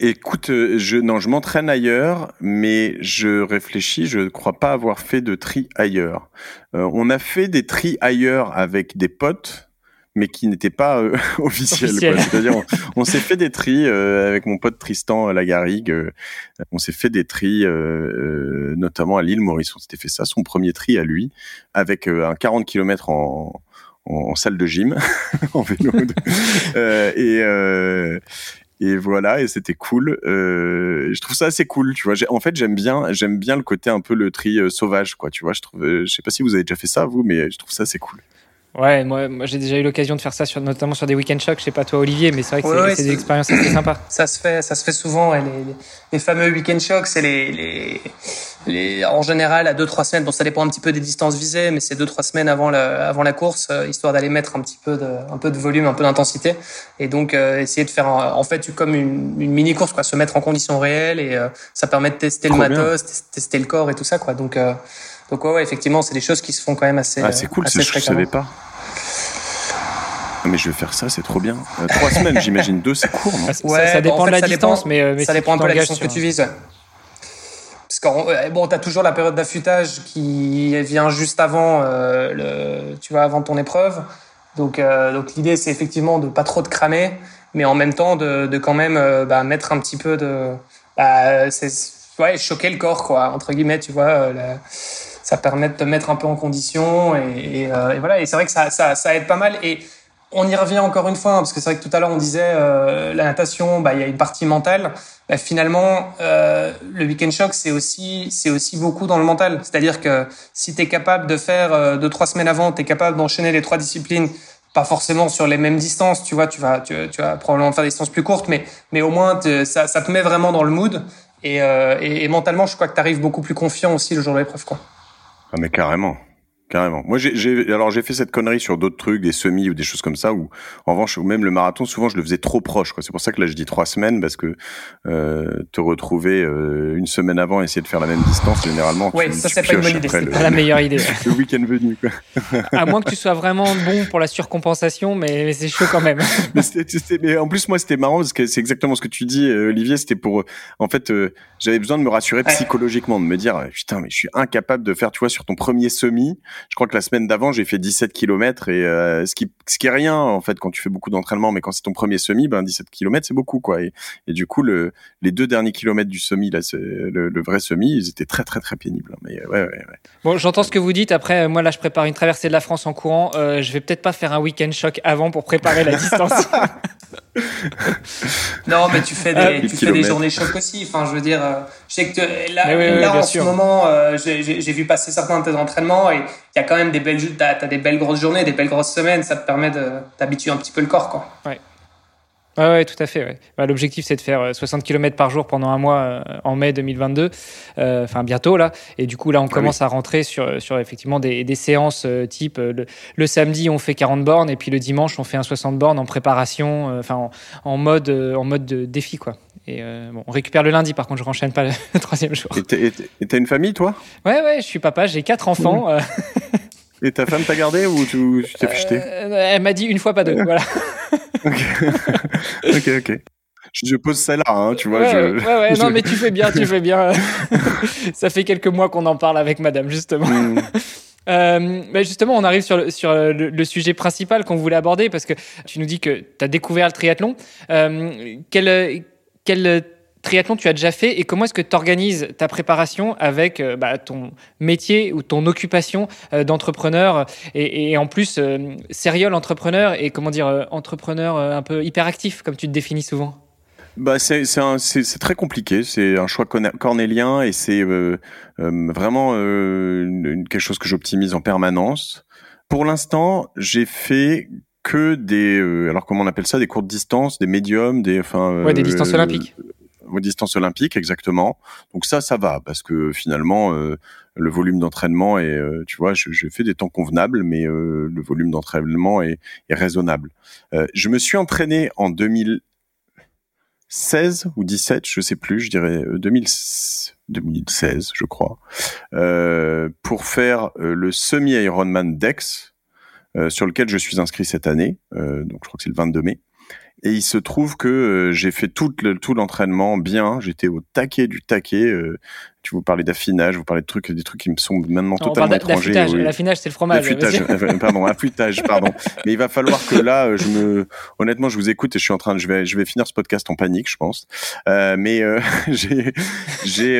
Écoute, je non, je m'entraîne ailleurs, mais je réfléchis. Je ne crois pas avoir fait de tri ailleurs. on a fait des tri ailleurs avec des potes mais qui n'était pas euh, *laughs* officiel. C'est-à-dire, *laughs* on, s'est fait des tris euh, avec mon pote Tristan Lagarigue. Euh, on s'est fait des tris, notamment à l'île Maurice. On s'était fait ça, son premier tri à lui, avec un 40 km en, en, salle de gym, *laughs* en vélo. et et voilà et c'était cool euh, je trouve ça assez cool tu vois en fait j'aime bien j'aime bien le côté un peu le tri sauvage quoi tu vois je trouve je sais pas si vous avez déjà fait ça vous mais je trouve ça assez cool Ouais, moi, moi j'ai déjà eu l'occasion de faire ça, sur, notamment sur des week-end shocks. Je sais pas toi, Olivier, mais c'est vrai que c'est des expériences assez sympas. *clears throat* Ça se fait, ça se fait souvent. les, les, fameux week-end shocks, c'est les, les, les, en général à 2-3 semaines. Bon, ça dépend un petit peu des distances visées, mais c'est 2-3 semaines avant la, avant la course, euh, histoire d'aller mettre un petit peu de, un peu de volume, un peu d'intensité, et donc euh, essayer de faire, en fait, comme une, une mini course, quoi, se mettre en conditions réelles, et euh, ça permet de tester le matos, tester le corps et tout ça, quoi. Donc donc ouais, effectivement, c'est des choses qui se font quand même assez. Ah, c'est cool, c'est je savais pas. Mais je vais faire ça, c'est trop bien. Euh, trois semaines, j'imagine. Deux, c'est court, non ouais, ça, dépend de la distance, mais, euh, mais, ça dépend un peu de la distance que tu vises. Parce que bon, t'as toujours la période d'affûtage qui vient juste avant euh, le, tu vois, avant ton épreuve. Donc, donc l'idée, c'est effectivement de pas trop te cramer, mais en même temps de, de quand même bah, mettre un petit peu de, bah, c'est ouais, choquer le corps, quoi, entre guillemets, tu vois. Ça permet de te mettre un peu en condition et, et, voilà. Et c'est vrai que ça, ça, ça aide pas mal. Et on y revient encore une fois, hein, parce que c'est vrai que tout à l'heure on disait euh, la natation, bah, il y a une partie mentale. Bah, finalement, euh, le week-end shock, c'est aussi, c'est aussi beaucoup dans le mental. C'est-à-dire que si tu es capable de faire euh, deux, trois semaines avant, tu es capable d'enchaîner les trois disciplines, pas forcément sur les mêmes distances, tu vois, tu vas, tu, vas probablement faire des distances plus courtes, mais, mais au moins ça, ça te met vraiment dans le mood. Et, euh, et, et mentalement, je crois que tu arrives beaucoup plus confiant aussi le jour de l'épreuve. Quoi. Ah mais carrément. Carrément. Moi, j'ai, alors j'ai fait cette connerie sur d'autres trucs, des semis ou des choses comme ça, où en revanche, ou même le marathon, souvent je le faisais trop proche. Quoi. C'est pour ça que là, je dis trois semaines, parce que euh, te retrouver euh, une semaine avant, essayer de faire la même distance, généralement. Oui, ça c'est pas une bonne idée. C'est pas la meilleure idée. *laughs* le week-end venu. Quoi. à moins que tu sois vraiment bon pour la surcompensation, mais, c'est chaud quand même. *laughs* mais, c'était, mais, en plus, moi, c'était marrant parce que c'est exactement ce que tu dis, euh, Olivier. C'était pour, en fait, euh, j'avais besoin de me rassurer psychologiquement, de me dire, putain, mais je suis incapable de faire, tu vois, sur ton premier semi. Je crois que la semaine d'avant, j'ai fait 17 km et euh, ce qui ce qui est rien en fait quand tu fais beaucoup d'entraînement, mais quand c'est ton premier semi, ben 17 km c'est beaucoup quoi. Et, et, du coup, le, les deux derniers kilomètres du semi, là, le, le, vrai semi, ils étaient très très très pénibles. Hein. Mais ouais, ouais, ouais. Bon, j'entends ce que vous dites. Après, moi là, je prépare une traversée de la France en courant. Euh, je vais peut-être pas faire un week-end choc avant pour préparer la distance. *laughs* *laughs* non, mais tu fais des, ah, tu fais des journées choc aussi. Enfin, je veux dire, euh, je sais que là, là en ce moment, euh, j'ai vu passer certains de tes entraînements et il y a quand même des belles, t'as as des belles grosses journées, des belles grosses semaines. Ça te permet de t'habituer un petit peu le corps, quoi. Ouais. Ouais, tout à fait. Ouais. Bah, L'objectif, c'est de faire 60 euh, km par jour pendant un mois euh, en mai 2022, euh, enfin bientôt là. Et du coup, là, on ah commence à rentrer sur, sur effectivement des, des séances type le, samedi, on fait 40 bornes et puis le dimanche, on fait un 60 bornes en préparation, enfin en, mode en mode de défi quoi. Et bon, on récupère le lundi, par contre, je renchaîne pas le *laughs* troisième jour. Et t'as une famille, toi? Ouais, ouais, je suis papa, j'ai quatre enfants. *laughs* Et ta femme t'a gardé ou tu t'es fiché Elle m'a dit une fois, pas deux. *laughs* voilà. *laughs* ok, ok. Je, pose celle-là, hein, tu vois. Ouais, je, ouais, ouais, *laughs* non, mais tu fais bien, tu fais bien. *laughs* Ça fait quelques mois qu'on en parle avec madame, justement. Hmm. Euh, mais justement, on arrive sur le, sur le, sujet principal qu'on voulait aborder parce que tu nous dis que tu as découvert le triathlon. Euh, quel, quel triathlon tu as déjà fait et comment est-ce que tu organises ta préparation avec euh, bah, ton métier ou ton occupation euh, d'entrepreneur et, en plus euh, serial entrepreneur et comment dire entrepreneur un peu hyperactif comme tu te définis souvent? Bah c'est c'est très compliqué, c'est un choix cornélien et c'est vraiment quelque chose que j'optimise en permanence. Pour l'instant, j'ai fait que des alors comment on appelle ça des courtes distances, des médiums, des enfin ouais des distances olympiques vos distances olympiques exactement. Donc ça, ça va parce que finalement, le volume d'entraînement est, tu vois, je, fais des temps convenables, mais le volume d'entraînement est, raisonnable. je me suis entraîné en 2016 ou 17, je sais plus, je dirais 2016 2016, je crois, euh, pour faire euh, le semi-Ironman Dex, euh, sur lequel je suis inscrit cette année. Euh, donc, je crois que c'est le 22 mai. Et il se trouve que euh, j'ai fait tout, le, tout l'entraînement bien. J'étais au taquet du taquet. Euh, tu vous parlez d'affinage, vous parlez de trucs, des trucs qui me sont maintenant totalement étrangers. L'affinage, c'est le fromage. Affûtage, pardon, affûtage, pardon. *laughs* Mais il va falloir que là, je me, honnêtement, je vous écoute et je suis en train de, je vais, je vais finir ce podcast en panique, je pense. Euh, mais *laughs* j'ai, j'ai,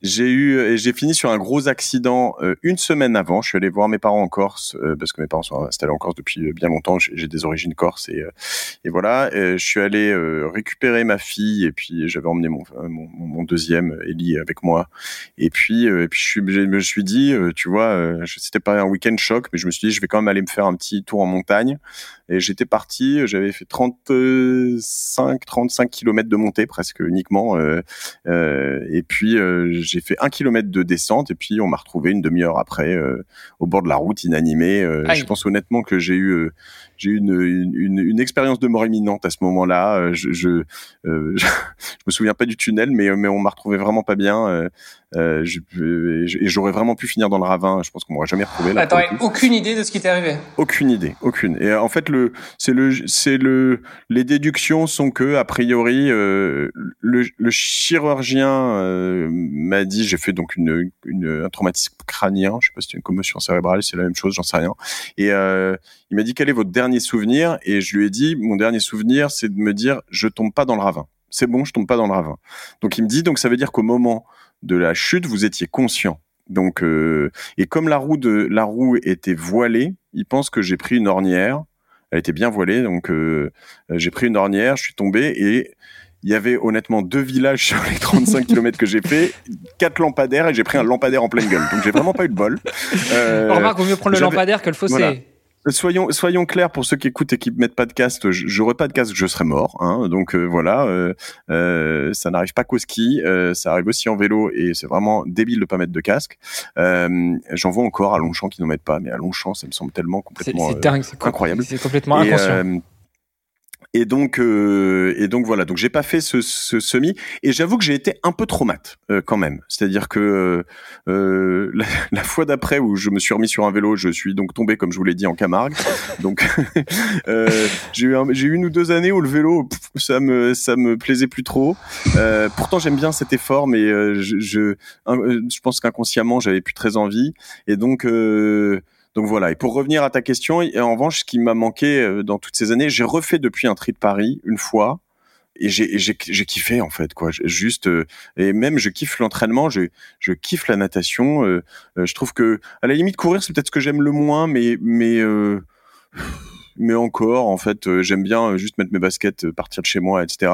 j'ai eu et j'ai fini sur un gros accident euh, une semaine avant. Je suis allé voir mes parents en Corse euh, parce que mes parents sont installés en Corse depuis euh, bien longtemps. J'ai des origines corse et, et voilà. je suis allé récupérer ma fille et puis j'avais emmené mon, mon, mon, deuxième Ellie avec moi. Et puis et puis je, je me suis dit, tu vois, c'était pas un week-end choc, mais je me suis dit je vais quand même aller me faire un petit tour en montagne. Et j'étais parti, j'avais fait 35, 35 kilomètres de montée presque uniquement. Euh, euh, et puis euh, j'ai fait un kilomètre de descente et puis on m'a retrouvé une demi-heure après euh, au bord de la route inanimé. je pense honnêtement que j'ai eu j'ai eu une, une, une, expérience de mort imminente à ce moment-là. Je, je, je, *laughs* je, me souviens pas du tunnel, mais mais on m'a retrouvé vraiment pas bien. Euh, et j'aurais vraiment pu finir dans le ravin. Je pense qu'on m'aurait jamais retrouvé là. Attends, aucune idée de ce qui t'est arrivé. Aucune idée, aucune. Et en fait, le, c'est le, c'est le, les déductions sont que a priori, euh, le, le, chirurgien euh, m'a dit, j'ai fait donc une, une, un traumatisme crânien. Je sais pas si c'est une commotion cérébrale, c'est la même chose, j'en sais rien. Et euh, il m'a dit quel est votre dernier souvenir? Et je lui ai dit, mon dernier souvenir, c'est de me dire, je tombe pas dans le ravin. C'est bon, je tombe pas dans le ravin. Donc il me dit, donc ça veut dire qu'au moment de la chute, vous étiez conscient. Donc, euh, et comme la roue de la roue était voilée, il pense que j'ai pris une ornière. Elle était bien voilée, donc euh, j'ai pris une ornière, je suis tombé et il y avait honnêtement deux villages sur les 35 *laughs* km que j'ai fait, quatre lampadaires et j'ai pris un lampadaire en pleine gueule. Donc j'ai vraiment pas eu de bol. Euh, remarque, vaut mieux prendre le lampadaire que le fossé. Soyons, soyons clairs pour ceux qui écoutent et qui mettent pas de casque. J'aurais pas de casque, je serais mort. Hein, donc euh, voilà, euh, euh, ça n'arrive pas qu'au ski, ça arrive aussi en vélo et c'est vraiment débile de pas mettre de casque. J'en vois encore à Longchamp qui n'en mettent pas, mais à Longchamp, ça me semble tellement complètement incroyable. C'est complètement inconscient. Et donc, euh, et donc voilà. Donc j'ai pas fait ce, ce semi. Et j'avoue que j'ai été un peu traumate euh, quand même. C'est-à-dire que euh, la, *laughs* la, fois d'après où je me suis remis sur un vélo, je suis donc tombé, comme je vous l'ai dit, en Camargue. donc *laughs* euh, j'ai eu j'ai eu une ou deux années où le vélo, ça me ça me plaisait plus trop. Euh, pourtant j'aime bien cet effort, mais euh, je je, je pense qu'inconsciemment j'avais plus très envie. Et donc donc voilà. Et pour revenir à ta question, en revanche, ce qui m'a manqué euh, dans toutes ces années, j'ai refait depuis un tri de Paris une fois. Et j'ai, kiffé en fait quoi juste euh, et même je kiffe l'entraînement je, kiffe la natation euh, je trouve que à la limite courir c'est peut-être ce que j'aime le moins mais mais mais encore en fait j'aime bien juste mettre mes baskets partir de chez moi etc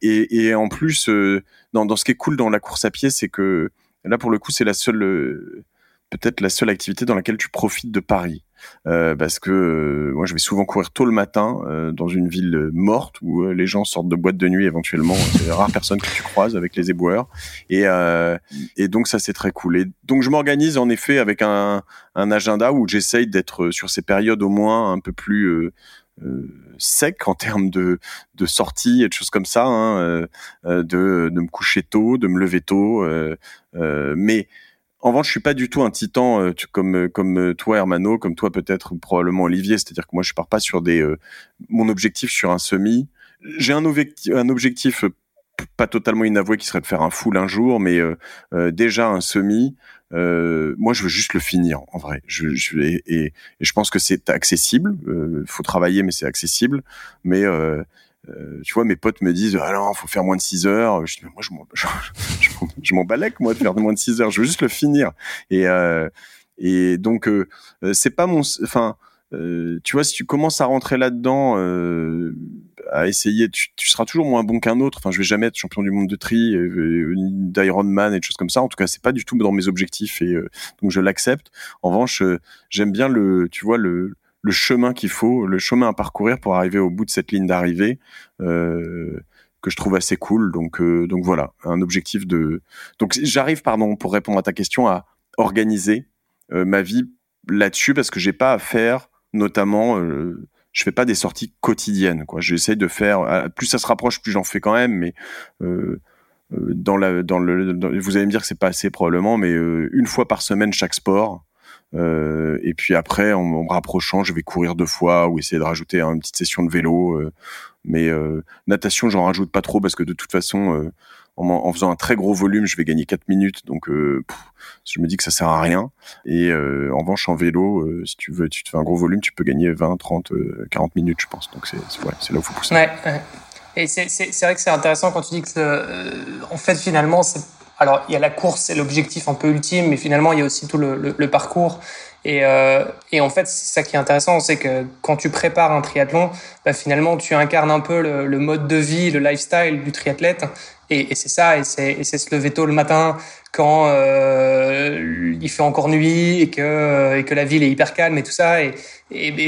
et, en plus dans ce qui est cool dans la course à pied c'est que là pour le coup c'est la seule peut-être la seule activité dans laquelle tu profites de Paris. Euh, parce que euh, moi je vais souvent courir tôt le matin euh, dans une ville morte où euh, les gens sortent de boîte de nuit éventuellement. C'est les rares personnes que tu croises avec les éboueurs. Et, et donc ça c'est très cool. Et donc je m'organise en effet avec un, un agenda où j'essaye d'être sur ces périodes au moins un peu plus sec en termes de, de sortie et de choses comme ça hein, de, de me coucher tôt de me lever tôt mais en revanche, je suis pas du tout un titan euh, comme euh, comme euh, toi Hermano, comme toi peut-être probablement Olivier. C'est-à-dire que moi, je pars pas sur des mon objectif sur un semi. J'ai un, objectif, un objectif pas totalement inavoué qui serait de faire un full un jour, mais déjà un semi. moi, je veux juste le finir en vrai. Je, je et, et, je pense que c'est accessible. Il faut travailler, mais c'est accessible. Mais euh, tu vois, mes potes me disent ah faut faire moins de 6 heures. Je dis, moi, je m'en, *laughs* je, m'en balèque moi de faire moins de 6 heures. Je veux juste le finir. Et euh, et donc euh, c'est pas mon, enfin. tu vois, si tu commences à rentrer là-dedans, à essayer, tu, tu, seras toujours moins bon qu'un autre. Enfin, je vais jamais être champion du monde de tri, d'Ironman et de choses comme ça. En tout cas, c'est pas du tout dans mes objectifs et donc je l'accepte. En revanche, j'aime bien le, tu vois, le, le chemin qu'il faut, le chemin à parcourir pour arriver au bout de cette ligne d'arrivée. Euh, que je trouve assez cool. Donc, euh, donc voilà, un objectif de. Donc j'arrive, pardon, pour répondre à ta question, à organiser euh, ma vie là-dessus parce que j'ai pas à faire, notamment, je fais pas des sorties quotidiennes. Quoi, j'essaie de faire. Plus ça se rapproche, plus j'en fais quand même, mais. dans la, dans le, vous allez me dire que c'est pas assez probablement, mais une fois par semaine chaque sport, euh, et puis après, en, me rapprochant, je vais courir deux fois ou essayer de rajouter une petite session de vélo. Euh, mais euh, natation, j'en rajoute pas trop parce que de toute façon, en, faisant un très gros volume, je vais gagner 4 minutes. Donc, je me dis que ça sert à rien. Et en revanche, en vélo, si tu veux, tu te fais un gros volume, tu peux gagner 20, 30, 40 minutes, je pense. Donc, c'est ouais, là où il faut pousser. Ouais, Et c'est vrai que c'est intéressant quand tu dis que, en fait, finalement, c'est alors, il y a la course, c'est l'objectif un peu ultime, mais finalement, il y a aussi tout le, le, parcours. Et, euh, et, en fait, c'est ça qui est intéressant, c'est que quand tu prépares un triathlon, bah, finalement, tu incarnes un peu le, le, mode de vie, le lifestyle du triathlète. Et, et c'est ça, et c'est se lever tôt le matin quand euh, il fait encore nuit et que, et que la ville est hyper calme et tout ça. Et,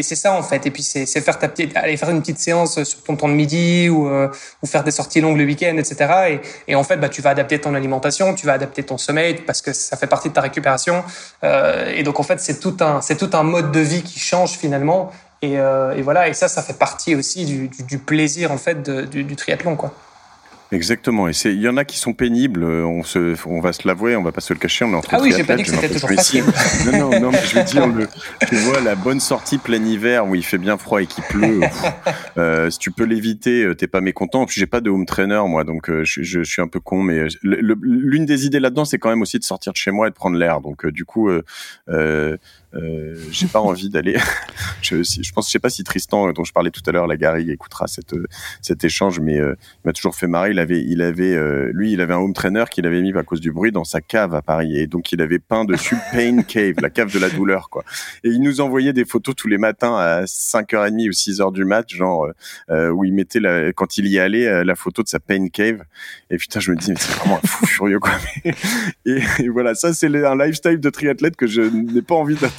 c'est ça en fait. Et puis c'est faire ta aller faire une petite séance sur ton temps de midi ou, euh, faire des sorties longues le week-end, etc. Et, en fait, bah, tu vas adapter ton alimentation, tu vas adapter ton sommeil parce que ça fait partie de ta récupération. Euh, et donc en fait, c'est tout un, tout un mode de vie qui change finalement. Et, voilà. Et ça, ça fait partie aussi du, plaisir en fait du, du triathlon, quoi. Exactement. Et c'est, il y en a qui sont pénibles. Euh, on se, on va se l'avouer, on va pas se le cacher. On est entre Ah oui, j'ai pas dit que c'était toujours *laughs* facile. non, non, non, mais je veux dire, le, tu vois, la bonne sortie plein hiver où il fait bien froid et qu'il pleut. *laughs* euh, si tu peux l'éviter, euh, t'es pas mécontent. Puis j'ai pas de home trainer, moi, donc euh, je, je, je, suis un peu con. Mais l'une des idées là-dedans, c'est quand même aussi de sortir de chez moi et de prendre l'air. Donc du coup, euh, euh, j'ai pas envie d'aller. *laughs* je, je pense, je sais pas si Tristan, dont je parlais tout à l'heure, la Gary, écoutera cette, cet échange, mais euh, il m'a toujours fait marrer. Il avait, il avait, euh, lui, il avait un home trainer qu'il avait mis à cause du bruit dans sa cave à Paris, et donc il avait peint dessus *laughs* Pain Cave, la cave de la douleur, quoi. Et il nous envoyait des photos tous les matins à 5h30 ou 6h du mat, genre euh, où il mettait la, quand il y allait la photo de sa Pain Cave. Et putain, je me dis, mais c'est vraiment un fou furieux, quoi. *laughs* et, et voilà, ça c'est un lifestyle de triathlète que je n'ai pas envie d'atteindre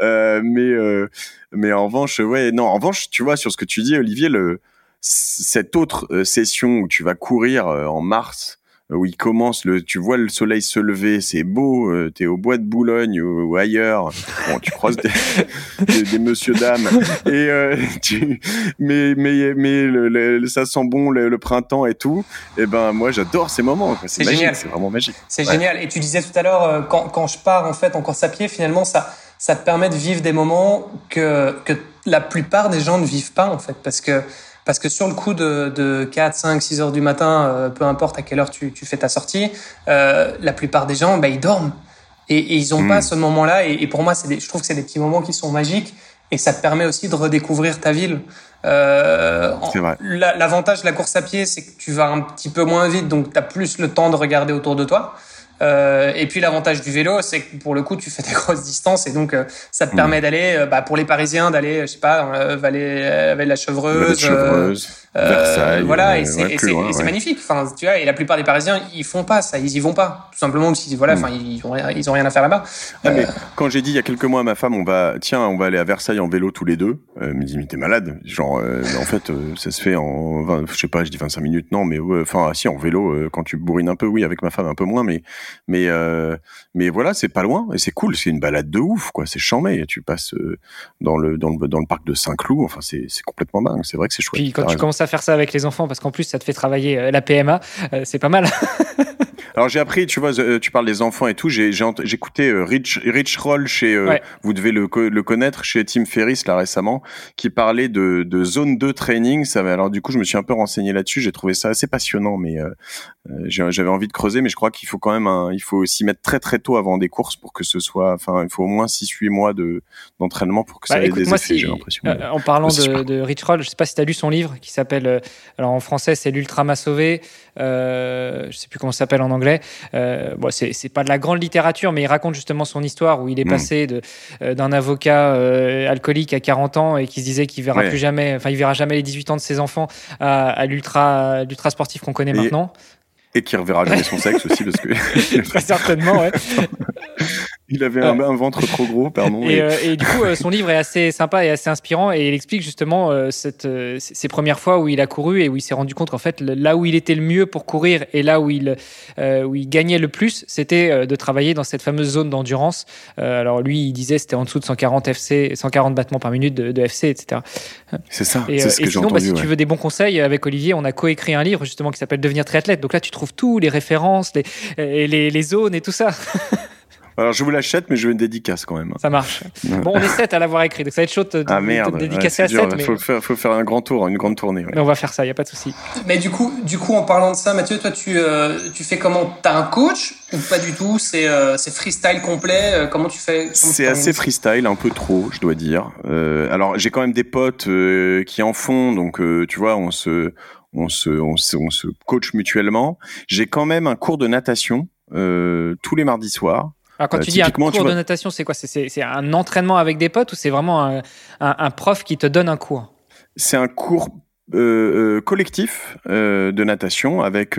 euh, mais euh, mais en revanche, ouais, non, en revanche, tu vois sur ce que tu dis, Olivier, le cette autre euh, session où tu vas courir en mars où il commence, le, tu vois le soleil se lever, c'est beau, tu t'es au bois de Boulogne ou, ailleurs, bon, tu croises des, *laughs* des, des monsieur dames, et tu, mais mais mais le, ça sent bon le, printemps et tout. Et ben moi j'adore ces moments, c'est génial, c'est vraiment magique. C'est génial. Et tu disais tout à l'heure quand quand je pars en fait en course à pied, finalement ça ça te permet de vivre des moments que que la plupart des gens ne vivent pas en fait, parce que parce que sur le coup de, de 4, 5, 6 heures du matin, euh, peu importe à quelle heure tu, tu fais ta sortie, euh, la plupart des gens, bah, ils dorment. Et, et ils n'ont pas hmm. ce moment-là. Et, et, pour moi, c'est je trouve que c'est des petits moments qui sont magiques. Et ça te permet aussi de redécouvrir ta ville. Euh, L'avantage de la course à pied, c'est que tu vas un petit peu moins vite, donc tu as plus le temps de regarder autour de toi. Euh, et puis l'avantage du vélo, c'est que pour le coup, tu fais des *laughs* grosses distances et donc euh, ça te mmh. permet d'aller, euh, bah, pour les Parisiens, d'aller, je sais pas, euh, Vallée, Vallée de la Chevreuse, Versailles, voilà, et c'est ouais, magnifique. Enfin, tu vois, et la plupart des Parisiens, ils font pas ça, ils y vont pas, tout simplement parce qu'ils voilà, mmh. enfin, ils, ont, ils ont rien à faire là-bas. Ah, mais quand j'ai dit il y a quelques mois à ma femme, on va, tiens, on va aller à Versailles en vélo tous les deux, elle me dit mais t'es malade, genre, en fait, ça se fait en, 20, je sais pas, je dis 25 minutes, non, mais enfin, si en vélo, quand tu bourrines un peu, oui, avec ma femme un peu moins, mais mais euh, mais voilà, c'est pas loin et c'est cool. C'est une balade de ouf, quoi. C'est chambé. Tu passes euh, dans le dans le dans le parc de Saint-Cloud. Enfin, c'est c'est complètement dingue. C'est vrai que c'est chouette. Puis quand tu commences à faire ça avec les enfants, parce qu'en plus ça te fait travailler euh, la PMA, c'est pas mal. *laughs* Alors j'ai appris, tu vois, tu parles des enfants et tout. J'ai écouté Rich Rich Roll chez, vous devez le, le connaître chez Tim Ferriss là récemment, qui parlait de de zone 2 training. Ça, alors du coup, je me suis un peu renseigné là-dessus. J'ai trouvé ça assez passionnant, mais j'avais envie de creuser. Mais je crois qu'il faut quand même un, il faut s'y mettre très très tôt avant des courses pour que ce soit, enfin, il faut au moins 6-8 mois de d'entraînement pour que ça bah, ait des effets, j'ai l'impression. Euh, en parlant de, de, Rich Roll, je sais pas si tu as lu son livre qui s'appelle, euh, alors en français c'est l'Ultra m'a sauvé, euh, je sais plus comment ça s'appelle en anglais. Euh, bon, c'est pas de la grande littérature, mais il raconte justement son histoire où il est hmm. passé de euh, d'un avocat alcoolique à 40 ans et qui se disait qu'il verra plus jamais, enfin il verra jamais les 18 ans de ses enfants à, à l'ultra l'ultra sportif qu'on connaît maintenant. Et qui reverra jamais son sexe aussi, parce que. *laughs* *laughs* Très certainement, ouais. Il avait un, ventre trop gros, pardon. Et, et du coup, son livre est assez sympa et assez inspirant et il explique justement cette, ces premières fois où il a couru et où il s'est rendu compte qu'en fait, là où il était le mieux pour courir et là où il, où il gagnait le plus, c'était de travailler dans cette fameuse zone d'endurance. alors lui, il disait c'était en dessous de 140 FC, 140 battements par minute de, FC, etc. C'est ça. Et, ce que sinon, bah, si tu veux des bons conseils, avec Olivier, on a coécrit un livre justement qui s'appelle Devenir triathlète. Donc là, tu trouves tous les références, les, les, les zones et tout ça. *laughs* Alors je vous l'achète, mais je veux une dédicace quand même. Ça marche. Bon, on est sept à l'avoir écrit, donc ça va être chaud de, ah, merde. dédicacer à 7. Il faut, faire, faut faire un grand tour, une grande tournée. Mais on va faire ça, il n'y a pas de souci. Mais du coup, du coup, en parlant de ça, Mathieu, toi, tu, euh, tu fais comment? T'as un coach ou pas du tout? C'est euh, freestyle complet euh, Comment tu fais? C'est assez freestyle, un peu trop, je dois dire. alors j'ai quand même des potes qui en font, donc tu vois, on se, on se, on se, on se coach mutuellement. J'ai quand même un cours de natation tous les mardis soirs. Alors quand euh, tu dis un cours de natation, c'est quoi? C'est un entraînement avec des potes ou c'est vraiment un, prof qui te donne un cours? C'est un cours euh, euh, collectif de natation avec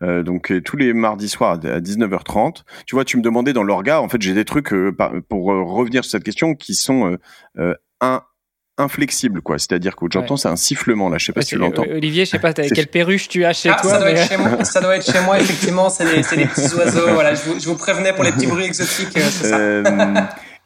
donc tous les mardis soirs à 19h30. Tu vois, tu me demandais dans l'orga, en fait, j'ai des trucs pour revenir sur cette question qui sont un inflexible, quoi. C'est-à-dire que j'entends, c'est un sifflement, là. Je sais pas si tu l'entends. Olivier, je sais pas, quelle perruche tu as chez ah, toi. Ça doit, être chez moi, ça doit être chez moi, effectivement. C'est les, les, petits oiseaux. Voilà, je vous, je vous, prévenais pour les petits bruits exotiques, euh, ça. Euh,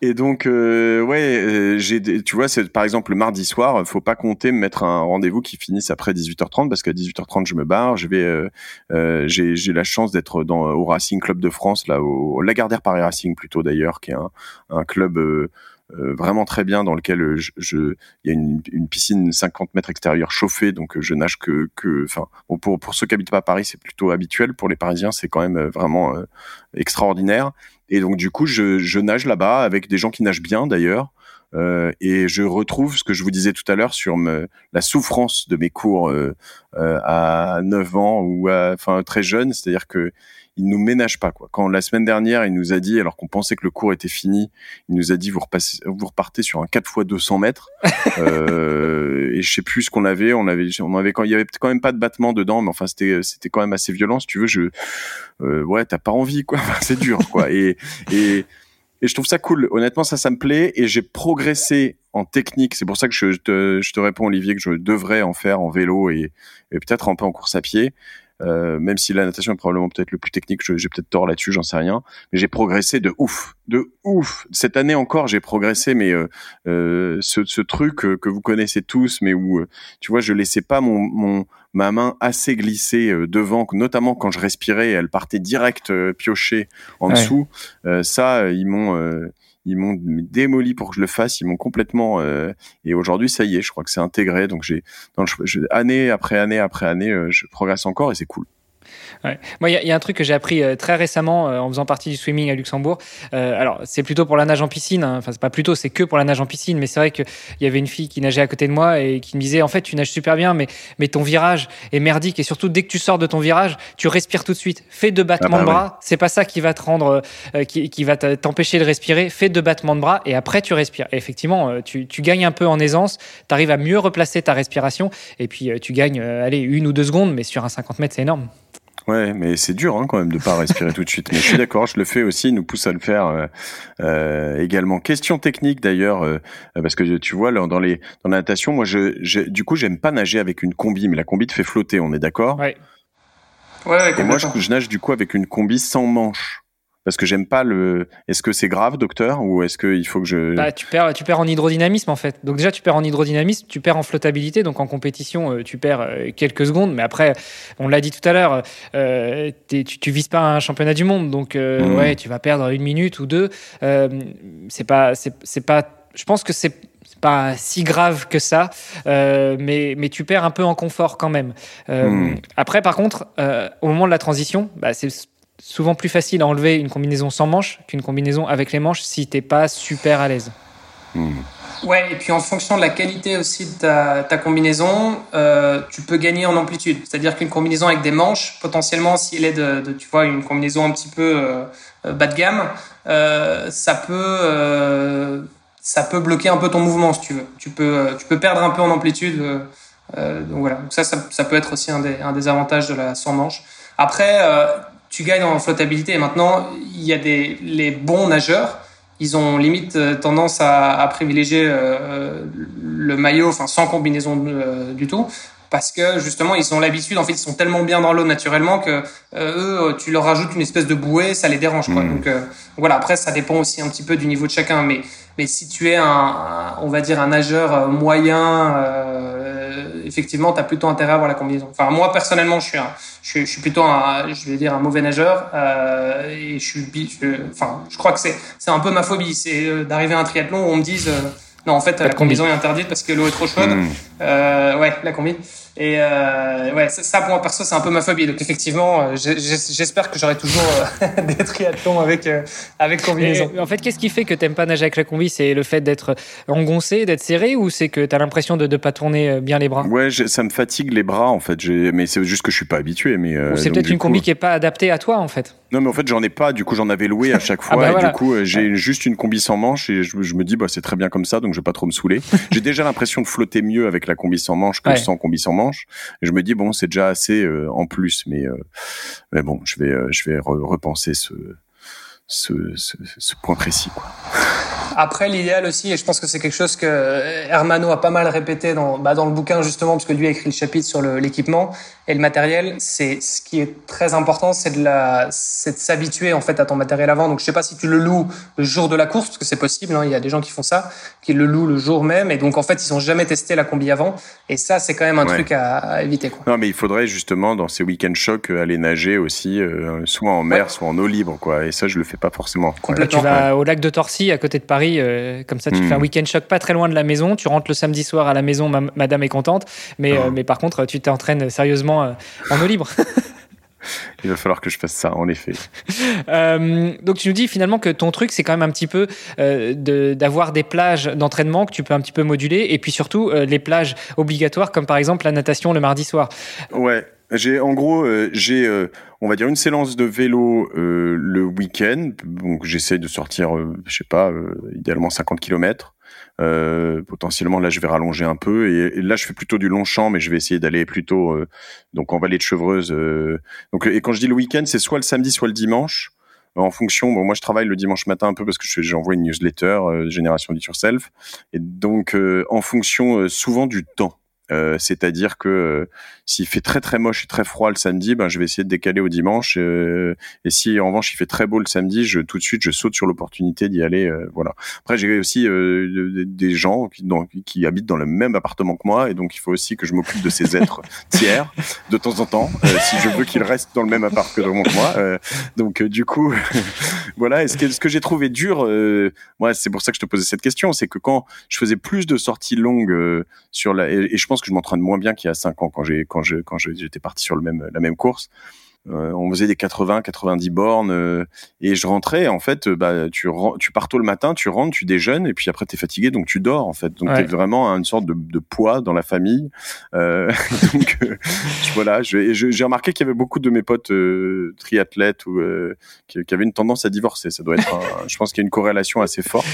et donc, euh, ouais, j'ai, tu vois, c'est par exemple le mardi soir, faut pas compter me mettre un rendez-vous qui finisse après 18h30 parce qu'à 18h30 je me barre. Je vais, j'ai, j'ai la chance d'être dans au Racing Club de France, là, au Lagardère Paris Racing plutôt d'ailleurs, qui est un, un club euh, vraiment très bien dans lequel euh, je, il y a une, une, piscine 50 mètres extérieure chauffée, donc euh, je nage que, que, enfin, bon, pour pour ceux qui habitent pas à Paris, c'est plutôt habituel. Pour les Parisiens, c'est quand même vraiment extraordinaire. Et donc du coup, je, je nage là-bas avec des gens qui nagent bien d'ailleurs. Euh, et je retrouve ce que je vous disais tout à l'heure sur me, la souffrance de mes cours euh, euh, à 9 ans ou enfin très jeune, c'est-à-dire que il nous ménage pas quoi. Quand la semaine dernière, il nous a dit, alors qu'on pensait que le cours était fini, il nous a dit vous repassez, vous repartez sur un 4 fois 200 mètres. *laughs* euh, et je sais plus ce qu'on avait. On avait, on avait quand il y avait quand même pas de battement dedans, mais enfin c'était c'était quand même assez violent. Si tu veux, je euh, ouais, t'as pas envie quoi. *laughs* c'est dur quoi. Et et et je trouve ça cool. Honnêtement, ça, ça me plaît. Et j'ai progressé en technique. C'est pour ça que je te, je te réponds, Olivier, que je devrais en faire en vélo et, et peut-être un peu en course à pied. Euh, même si la natation est probablement peut-être le plus technique, j'ai peut-être tort là-dessus, j'en sais rien. Mais j'ai progressé de ouf, de ouf. Cette année encore, j'ai progressé, mais euh, euh ce, ce, truc que vous connaissez tous, mais où euh, tu vois, je laissais pas mon, mon ma main assez glissée euh, devant, notamment quand je respirais, elle partait direct piocher en dessous. ça, ils m'ont ils m'ont démoli pour que je le fasse, ils m'ont complètement euh, et aujourd'hui ça y est, je crois que c'est intégré donc j'ai année après année après année euh, je progresse encore et c'est cool. Moi, il y, a un truc que j'ai appris euh, très récemment euh, en faisant partie du swimming à Luxembourg. Euh, alors, c'est plutôt pour la nage en piscine. Hein. Enfin, c'est pas plutôt, c'est que pour la nage en piscine. Mais c'est vrai qu'il y avait une fille qui nageait à côté de moi et qui me disait, en fait, tu nages super bien, mais, mais ton virage est merdique. Et surtout, dès que tu sors de ton virage, tu respires tout de suite. Fais deux battements ah bah de bras. C'est pas ça qui va te rendre, qui, qui, va t'empêcher de respirer. Fais deux battements de bras et après, tu respires. Et effectivement, tu, tu gagnes un peu en aisance. Tu arrives à mieux replacer ta respiration. Et puis, tu gagnes, allez, une ou deux secondes, mais sur un 50 mètres, c'est énorme. Ouais, mais c'est dur hein, quand même de pas respirer tout de suite. Mais je suis d'accord, je le fais aussi, il nous pousse à le faire euh, euh également. Question technique d'ailleurs, euh, parce que tu vois dans les dans la natation, moi je, du coup j'aime pas nager avec une combi, mais la combi te fait flotter, on est d'accord? Ouais. Ouais, Et moi je, je, nage du coup avec une combi sans manche parce que j'aime pas le. Est-ce que c'est grave, docteur, ou est-ce qu'il faut que je. Bah, tu perds, tu perds en hydrodynamisme en fait. Donc déjà, tu perds en hydrodynamisme, tu perds en flottabilité. Donc en compétition, euh, tu perds euh, quelques secondes. Mais après, on l'a dit tout à l'heure, euh, tu, tu vises pas un championnat du monde, donc mmh. ouais, tu vas perdre une minute ou deux. c'est pas, c'est pas. Je pense que c'est pas si grave que ça, mais, mais tu perds un peu en confort quand même. Mmh. Après, par contre, au moment de la transition, bah, c'est souvent plus facile à enlever une combinaison sans manches qu'une combinaison avec les manches si t'es pas super à l'aise. Hmm. Ouais, et puis en fonction de la qualité aussi de ta, combinaison, euh, tu peux gagner en amplitude. C'est-à-dire qu'une combinaison avec des manches, potentiellement, si elle est de, tu vois, une combinaison un petit peu euh, euh, bas de gamme, ça peut, ça peut bloquer un peu ton mouvement, si tu veux. Tu peux, tu peux perdre un peu en amplitude. donc voilà. Ça, ça, peut être aussi un des, un des avantages de la sans manche. Après, tu gagnes en flottabilité. Et maintenant, il y a les bons nageurs, ils ont limite euh, tendance à, à privilégier euh, le maillot, enfin sans combinaison euh, du tout, parce que justement ils ont l'habitude, en fait ils sont tellement bien dans l'eau naturellement que eux, tu leur rajoutes une espèce de bouée, ça les dérange. Quoi. Mmh. Donc voilà, après ça dépend aussi un petit peu du niveau de chacun, mais mais si tu es un, on va dire un nageur moyen effectivement, tu as plutôt intérêt à avoir la combinaison. Enfin, moi, personnellement, je suis, un, je, suis, plutôt un, je vais dire, un mauvais nageur. Euh, et je suis, enfin, je crois que c'est, c'est un peu ma phobie. C'est euh, d'arriver à un triathlon où on me dise, euh, non, en fait, la, combinaison est interdite parce que l'eau est trop chaude. Hmm. Euh, ouais, la combi. Et euh, ouais, ça pour moi perso, c'est un peu ma phobie. Donc effectivement, euh, j'espère que j'aurai toujours euh, *laughs* des triathlons avec avec combinaison. en fait, qu'est-ce qui fait que t'aimes pas nager avec la combi? C'est le fait d'être engoncé, d'être serré, ou c'est que t'as l'impression de ne pas tourner bien les bras? Ouais, ça me fatigue les bras en fait. Mais c'est juste que je suis pas habitué. Mais c'est peut-être une combi qui est pas adaptée à toi en fait? Non, mais en fait, j'en ai pas. Du coup, j'en avais loué à *laughs* chaque ah fois. Bah et du coup, j'ai juste une combi sans manche et je, me dis, bah c'est très bien comme ça, donc je vais pas trop me saouler. *laughs* j'ai déjà l'impression de flotter mieux avec la combi sans manche que sans combi sans manche. Et je me dis bon, c'est déjà assez euh, en plus, mais euh, mais bon, je vais euh, je vais repenser ce ce, point précis quoi. Après, l'idéal aussi, et je pense que c'est quelque chose que Hermano a pas mal répété dans, bah, dans le bouquin, justement, parce que lui a écrit le chapitre sur l'équipement et le matériel. C'est ce qui est très important, c'est de la, c'est de s'habituer en fait à ton matériel avant. Donc, je sais pas si tu le loues le jour de la course, parce que c'est possible. Hein, il y a des gens qui font ça, qui le louent le jour même, et donc en fait, ils ont jamais testé la combi avant. Et ça, c'est quand même un truc à, éviter. Quoi. Non, mais il faudrait justement dans ces week-end chocs aller nager aussi, euh, soit en mer, soit en eau libre, quoi. Et ça, je le fais pas forcément. Complètement. tu vas au lac de Torcy, à côté de Paris euh, comme ça, tu fais un hmm. week-end choc pas très loin de la maison. Tu rentres le samedi soir à la maison, madame est contente. Mais, euh, mais par contre, tu t'entraînes sérieusement euh, en eau libre. *laughs* Il va falloir que je fasse ça, en effet. donc tu nous dis finalement que ton truc, c'est quand même un petit peu d'avoir des plages d'entraînement que tu peux un petit peu moduler, et puis surtout les plages obligatoires, comme par exemple la natation le mardi soir. Ouais, j'ai en gros, euh, j'ai, euh, on va dire une séance de vélo euh, le week-end. Donc j'essaie de sortir, je sais pas, idéalement 50 km. Potentiellement là je vais rallonger un peu et, là je fais plutôt du long champ mais je vais essayer d'aller plutôt donc en vallée de Chevreuse donc et quand je dis le week-end c'est soit le samedi soit le dimanche. En fonction bon moi je travaille le dimanche matin un peu parce que j'envoie une newsletter génération dit yourself et donc en fonction souvent du temps euh, c'est-à-dire que euh, s'il fait très très moche et très froid le samedi, ben je vais essayer de décaler au dimanche. Euh, et si en revanche il fait très beau le samedi, je tout de suite je saute sur l'opportunité d'y aller. voilà. Après j'ai aussi des gens qui, qui habitent dans le même appartement que moi et donc il faut aussi que je m'occupe de ces *laughs* êtres tiers de temps en temps si je veux qu'ils restent dans le même appart que moi. donc du coup *laughs* voilà. Et ce que, ce que j'ai trouvé dur, moi c'est pour ça que je te posais cette question, c'est que quand je faisais plus de sorties longues sur la et, et je pense que je m'entraîne moins bien qu'il y a 5 ans quand j'ai quand je quand j'étais parti sur le même la même course. Euh, on faisait des 80, 90 bornes euh, et je rentrais. En fait, euh, bah tu tu pars tôt le matin, tu rentres, tu déjeunes et puis après t'es fatigué donc tu dors en fait. Donc tu t'es vraiment une sorte de, de, poids dans la famille. *laughs* donc voilà, j'ai remarqué qu'il y avait beaucoup de mes potes triathlètes ou qui, qui, avaient une tendance à divorcer. Ça doit être, je pense qu'il y a une corrélation assez forte.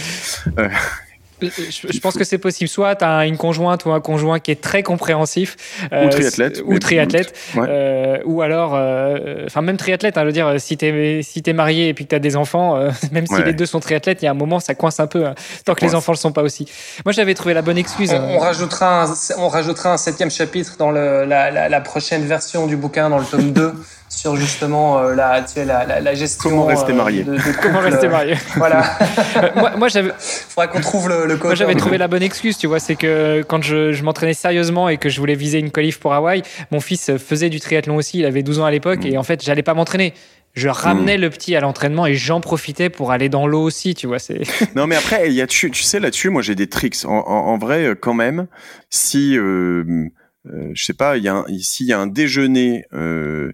Je, pense que c'est possible. Soit tu as une conjointe ou un conjoint qui est très compréhensif. Euh, ou triathlète. Ou triathlète. Euh, ou alors, euh, enfin, même triathlète, hein, je veux dire, si tu es, si es marié et puis que tu as des enfants, *laughs* même si les deux sont triathlètes, il y a un moment, ça coince un peu, hein, tant que les enfants le sont pas aussi. Moi, j'avais trouvé la bonne excuse. On, rajoutera, un, on rajoutera un septième chapitre dans le, la, la, la, prochaine version du bouquin, dans le tome 2. *laughs* sur justement euh, la, tu sais, la, la, la, gestion. Comment rester euh, marié. De, de *laughs* Comment rester marié. voilà. *laughs* moi, moi j'avais. Faudrait qu'on trouve le, le code. Moi, j'avais trouvé la bonne excuse, tu vois, c'est que quand je, je m'entraînais sérieusement et que je voulais viser une qualif pour Hawaï, mon fils faisait du triathlon aussi, il avait 12 ans à l'époque, mm. et en fait, j'allais pas m'entraîner je ramenais mm. le petit à l'entraînement et j'en profitais pour aller dans l'eau aussi, tu vois. C'est. *laughs* non, mais après, il y a, tu, tu sais, là-dessus, moi, j'ai des tricks. En, en, vrai, euh, quand même, si, euh, euh, je sais pas, il y a un, ici, il y a un déjeuner euh,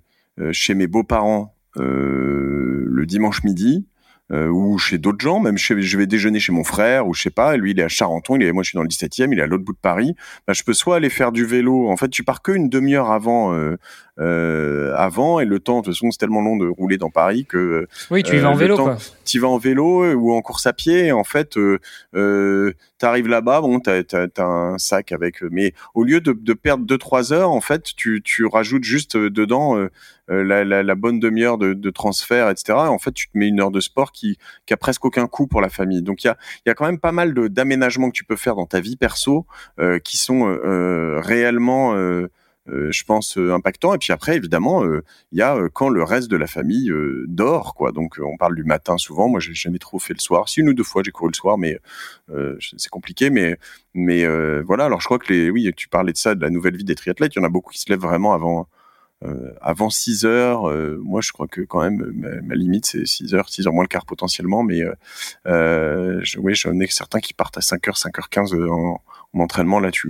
chez mes beaux-parents euh, le dimanche midi, euh, ou chez d'autres gens, même chez, je vais déjeuner chez mon frère, ou je sais pas, lui il est à Charenton, il est, moi je suis dans le 17e, il est à l'autre bout de Paris, bah, je peux soit aller faire du vélo, en fait tu pars que une demi-heure avant avant et le temps de toute façon c'est tellement long de rouler dans Paris que oui tu y vas en vélo quoi. tu vas en vélo ou en course à pied en fait tu arrives là-bas bon t'as as, un sac avec mais au lieu de, de perdre deux trois heures en fait tu tu rajoutes juste dedans la, la, la, bonne demi-heure de, de, transfert etc en fait tu te mets une heure de sport qui qui a presque aucun coût pour la famille. Donc il y a il y a quand même pas mal d'aménagements que tu peux faire dans ta vie perso euh, qui sont euh, euh, réellement je pense impactants et puis après évidemment il y a quand le reste de la famille dort quoi. Donc on parle du matin souvent. Moi j'ai jamais trop fait le soir. Si une ou deux fois j'ai couru le soir mais c'est compliqué. Mais mais voilà. Alors je crois que les oui tu parlais de ça de la nouvelle vie des triathlètes. Il y en a beaucoup qui se lèvent vraiment avant euh, avant 6 heures, euh, moi je crois que quand même ma, limite c'est 6 heures, 6 heures moins le quart potentiellement, mais euh, je, oui, j'en ai certains qui partent à 5 heures, 5h15 en, en entraînement. Là, je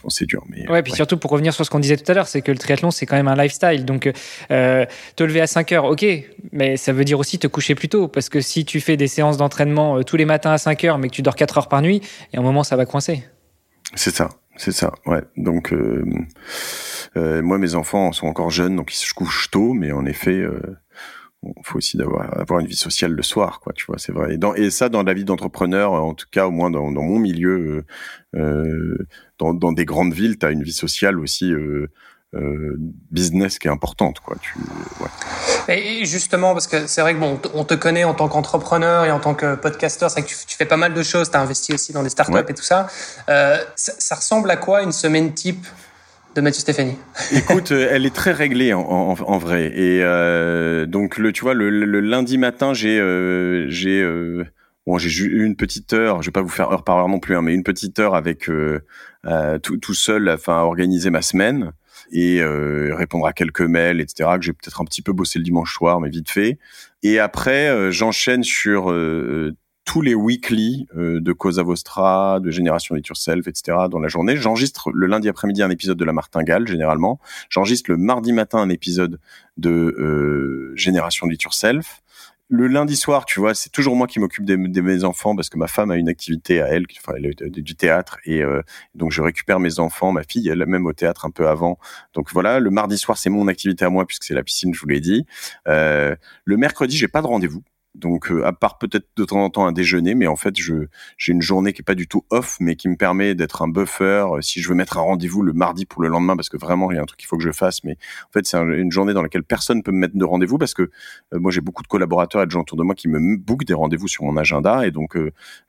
pense c'est dur. Mais, ouais, puis surtout pour revenir sur ce qu'on disait tout à l'heure, c'est que le triathlon, c'est quand même un lifestyle. Donc, te lever à 5 heures, ok, mais ça veut dire aussi te coucher plus tôt. Parce que si tu fais des séances d'entraînement tous les matins à 5 heures, mais que tu dors 4 heures par nuit, et à un moment, ça va coincer. C'est ça, c'est ça, ouais. Donc, euh, euh, moi, mes enfants sont encore jeunes, donc ils se couchent tôt, mais en effet, euh, faut aussi d'avoir avoir une vie sociale le soir, quoi. Tu vois, c'est vrai. Et, dans, et ça, dans la vie d'entrepreneur, en tout cas, au moins dans, dans mon milieu, euh, dans, dans, des grandes villes, tu as une vie sociale aussi. business qui est importante quoi tu ouais. et justement parce que c'est vrai que bon on te connaît en tant qu'entrepreneur et en tant que podcasteur c'est que tu, tu, fais pas mal de choses tu as investi aussi dans des startups et tout ça. ça ça ressemble à quoi une semaine type de Mathieu Stéphanie *laughs* Écoute, euh, elle est très réglée en, en, en vrai. Et euh, donc le, tu vois, le, le lundi matin, j'ai euh, j'ai euh, bon, j'ai eu une petite heure. Je vais pas vous faire heure par heure non plus, hein, mais une petite heure avec euh, tout, tout seul, enfin, organiser ma semaine et répondre à quelques mails, etc. Que j'ai peut-être un petit peu bossé le dimanche soir, mais vite fait. Et après, j'enchaîne sur tous les weekly euh, de Cosa Vostra, de Génération It Yourself, etc. dans la journée. J'enregistre le lundi après-midi un épisode de La Martingale, généralement. J'enregistre le mardi matin un épisode de euh, Génération It Yourself. Le lundi soir, tu vois, c'est toujours moi qui m'occupe de, mes enfants parce que ma femme a une activité à elle, enfin, elle du théâtre et euh, donc je récupère mes enfants. Ma fille, elle même au théâtre un peu avant. Donc voilà, le mardi soir, c'est mon activité à moi puisque c'est la piscine, je vous l'ai dit. Euh, le mercredi, j'ai pas de rendez-vous. Donc, euh, à part peut-être de temps en temps un déjeuner, mais en fait, je j'ai une journée qui est pas du tout off, mais qui me permet d'être un buffer. Euh, si je veux mettre un rendez-vous le mardi pour le lendemain, parce que vraiment il y a un truc qu'il faut que je fasse, mais en fait c'est une journée dans laquelle personne peut me mettre de rendez-vous parce que euh, moi j'ai beaucoup de collaborateurs et de gens autour de moi qui me bookent des rendez-vous sur mon agenda et donc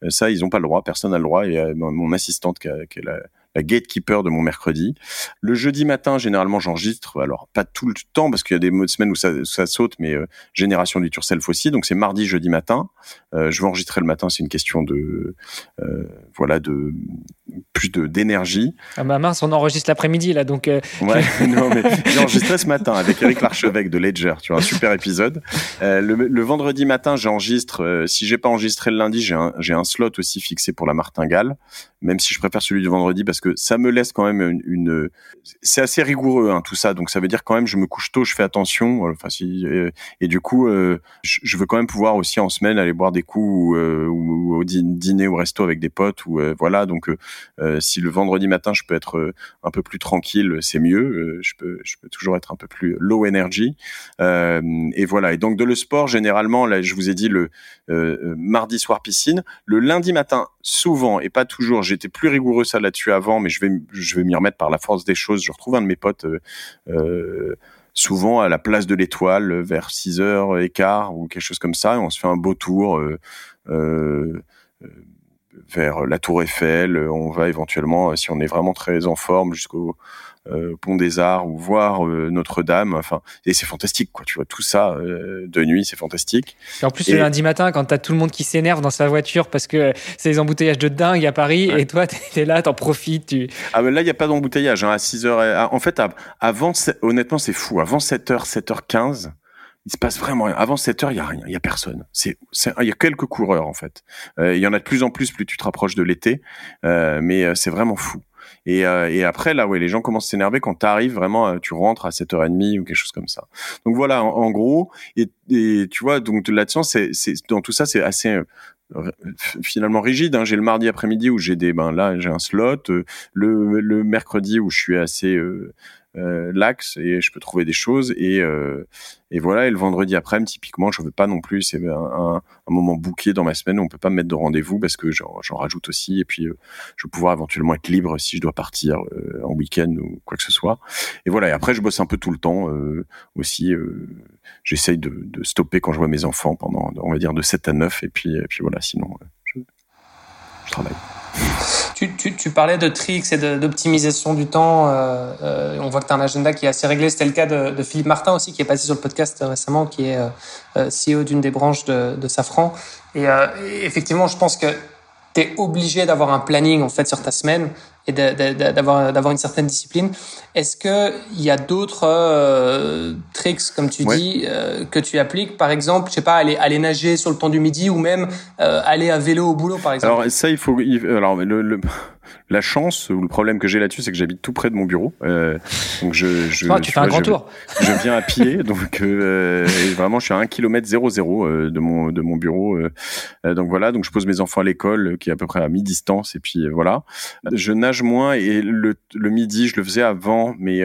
ça ils ont pas le droit, personne n'a le droit. Et mon assistante qui, a, est la la gatekeeper de mon mercredi. Le jeudi matin, généralement, j'enregistre. Alors, pas tout le temps, parce qu'il y a des semaines où ça, ça saute, mais euh, génération du Self aussi. Donc, c'est mardi, jeudi matin. Euh, je vais enregistrer le matin. C'est une question de, euh, voilà, de plus de d'énergie. Ah bah mince, on enregistre l'après-midi là, donc. Euh, ouais, *laughs* *laughs* non mais j'ai enregistré ce matin avec Eric Larchevêque de Ledger. Tu vois, un super épisode. Euh, le, le, vendredi matin, j'enregistre. Euh, si j'ai pas enregistré le lundi, j'ai un j'ai un slot aussi fixé pour la martingale. Même si je préfère celui du vendredi parce que ça me laisse quand même une. c'est assez rigoureux hein, tout ça, donc ça veut dire quand même je me couche tôt, je fais attention. Enfin si et, du coup, je, je, veux quand même pouvoir aussi en semaine aller boire des coups ou, ou, au dîner au resto avec des potes ou voilà donc euh, si le vendredi matin je peux être euh, un peu plus tranquille, c'est mieux. Euh, je peux, je peux toujours être un peu plus low energy. et voilà. Et donc de le sport, généralement, là, je vous ai dit le mardi soir piscine, le lundi matin souvent et pas toujours. J'étais plus rigoureux ça là-dessus avant, mais je vais, je vais m'y remettre par la force des choses. Je retrouve un de mes potes. souvent à la place de l'étoile vers 6 heures et quart ou quelque chose comme ça on se fait un beau tour euh, vers la Tour Eiffel. On va éventuellement, si on est vraiment très en forme, jusqu'au euh, Pont des Arts ou voir euh, Notre-Dame. Enfin, et c'est fantastique, quoi. Tu vois tout ça euh, de nuit, c'est fantastique. Et en plus, le lundi matin, quand t'as tout le monde qui s'énerve dans sa voiture parce que c'est les embouteillages de dingue à Paris, et toi, t'es là, t'en profites. Tu... Ah, mais là, il n'y a pas d'embouteillage. Hein, à 6 h En fait, avant, honnêtement, c'est fou. Avant 7h, 7h15, il se passe vraiment rien. Avant 7 heures, il y a rien, il y a personne. C'est, il y a quelques coureurs en fait. Euh, il y en a de plus en plus plus tu te rapproches de l'été, euh, mais euh, c'est vraiment fou. Et, et après là, ouais, les gens commencent à s'énerver quand tu arrives vraiment, tu rentres à 7h30 ou quelque chose comme ça. Donc voilà, en, gros, et, tu vois, donc là-dessus, c'est, c'est dans tout ça, c'est assez finalement rigide. Hein. J'ai le mardi après-midi où j'ai des, ben là, j'ai un slot. Le, mercredi où je suis assez euh, l'axe et je peux trouver des choses et et voilà. Et le vendredi après typiquement je veux pas non plus c'est un, un, moment bouqué dans ma semaine. Où on peut pas me mettre de rendez-vous parce que j'en rajoute aussi. Et puis je vais pouvoir éventuellement être libre si je dois partir en week-end ou quoi que ce soit. Et voilà. Et après je bosse un peu tout le temps aussi j'essaye de, de, stopper quand je vois mes enfants pendant on va dire de 7 à 9 et puis et puis voilà. Sinon je, je travaille tu, tu, tu, parlais de tricks et d'optimisation du temps. Euh, euh, on voit que tu as un agenda qui est assez réglé. C'était le cas de, de, Philippe Martin aussi, qui est passé sur le podcast récemment, qui est euh, CEO d'une des branches de, de Safran. Et, euh, effectivement, je pense que tu es obligé d'avoir un planning en fait sur ta semaine et d'avoir d'avoir une certaine discipline. Est-ce que il y a d'autres euh, tricks, comme tu dis, euh, que tu appliques? Par exemple, je sais pas, aller aller nager sur le temps du midi ou même euh, aller à vélo au boulot, par exemple. Alors ça, il faut. alors le, le la chance ou le problème que j'ai là-dessus, c'est que j'habite tout près de mon bureau. Euh, donc je, je, oh, tu fais un grand tour. Je viens à pied, *laughs* donc euh, vraiment je suis à 1 km 00 euh, de mon de mon bureau. Euh, donc voilà, donc je pose mes enfants à l'école qui est à peu près à mi-distance et puis voilà. Je nage moins et le, le midi, je le faisais avant, mais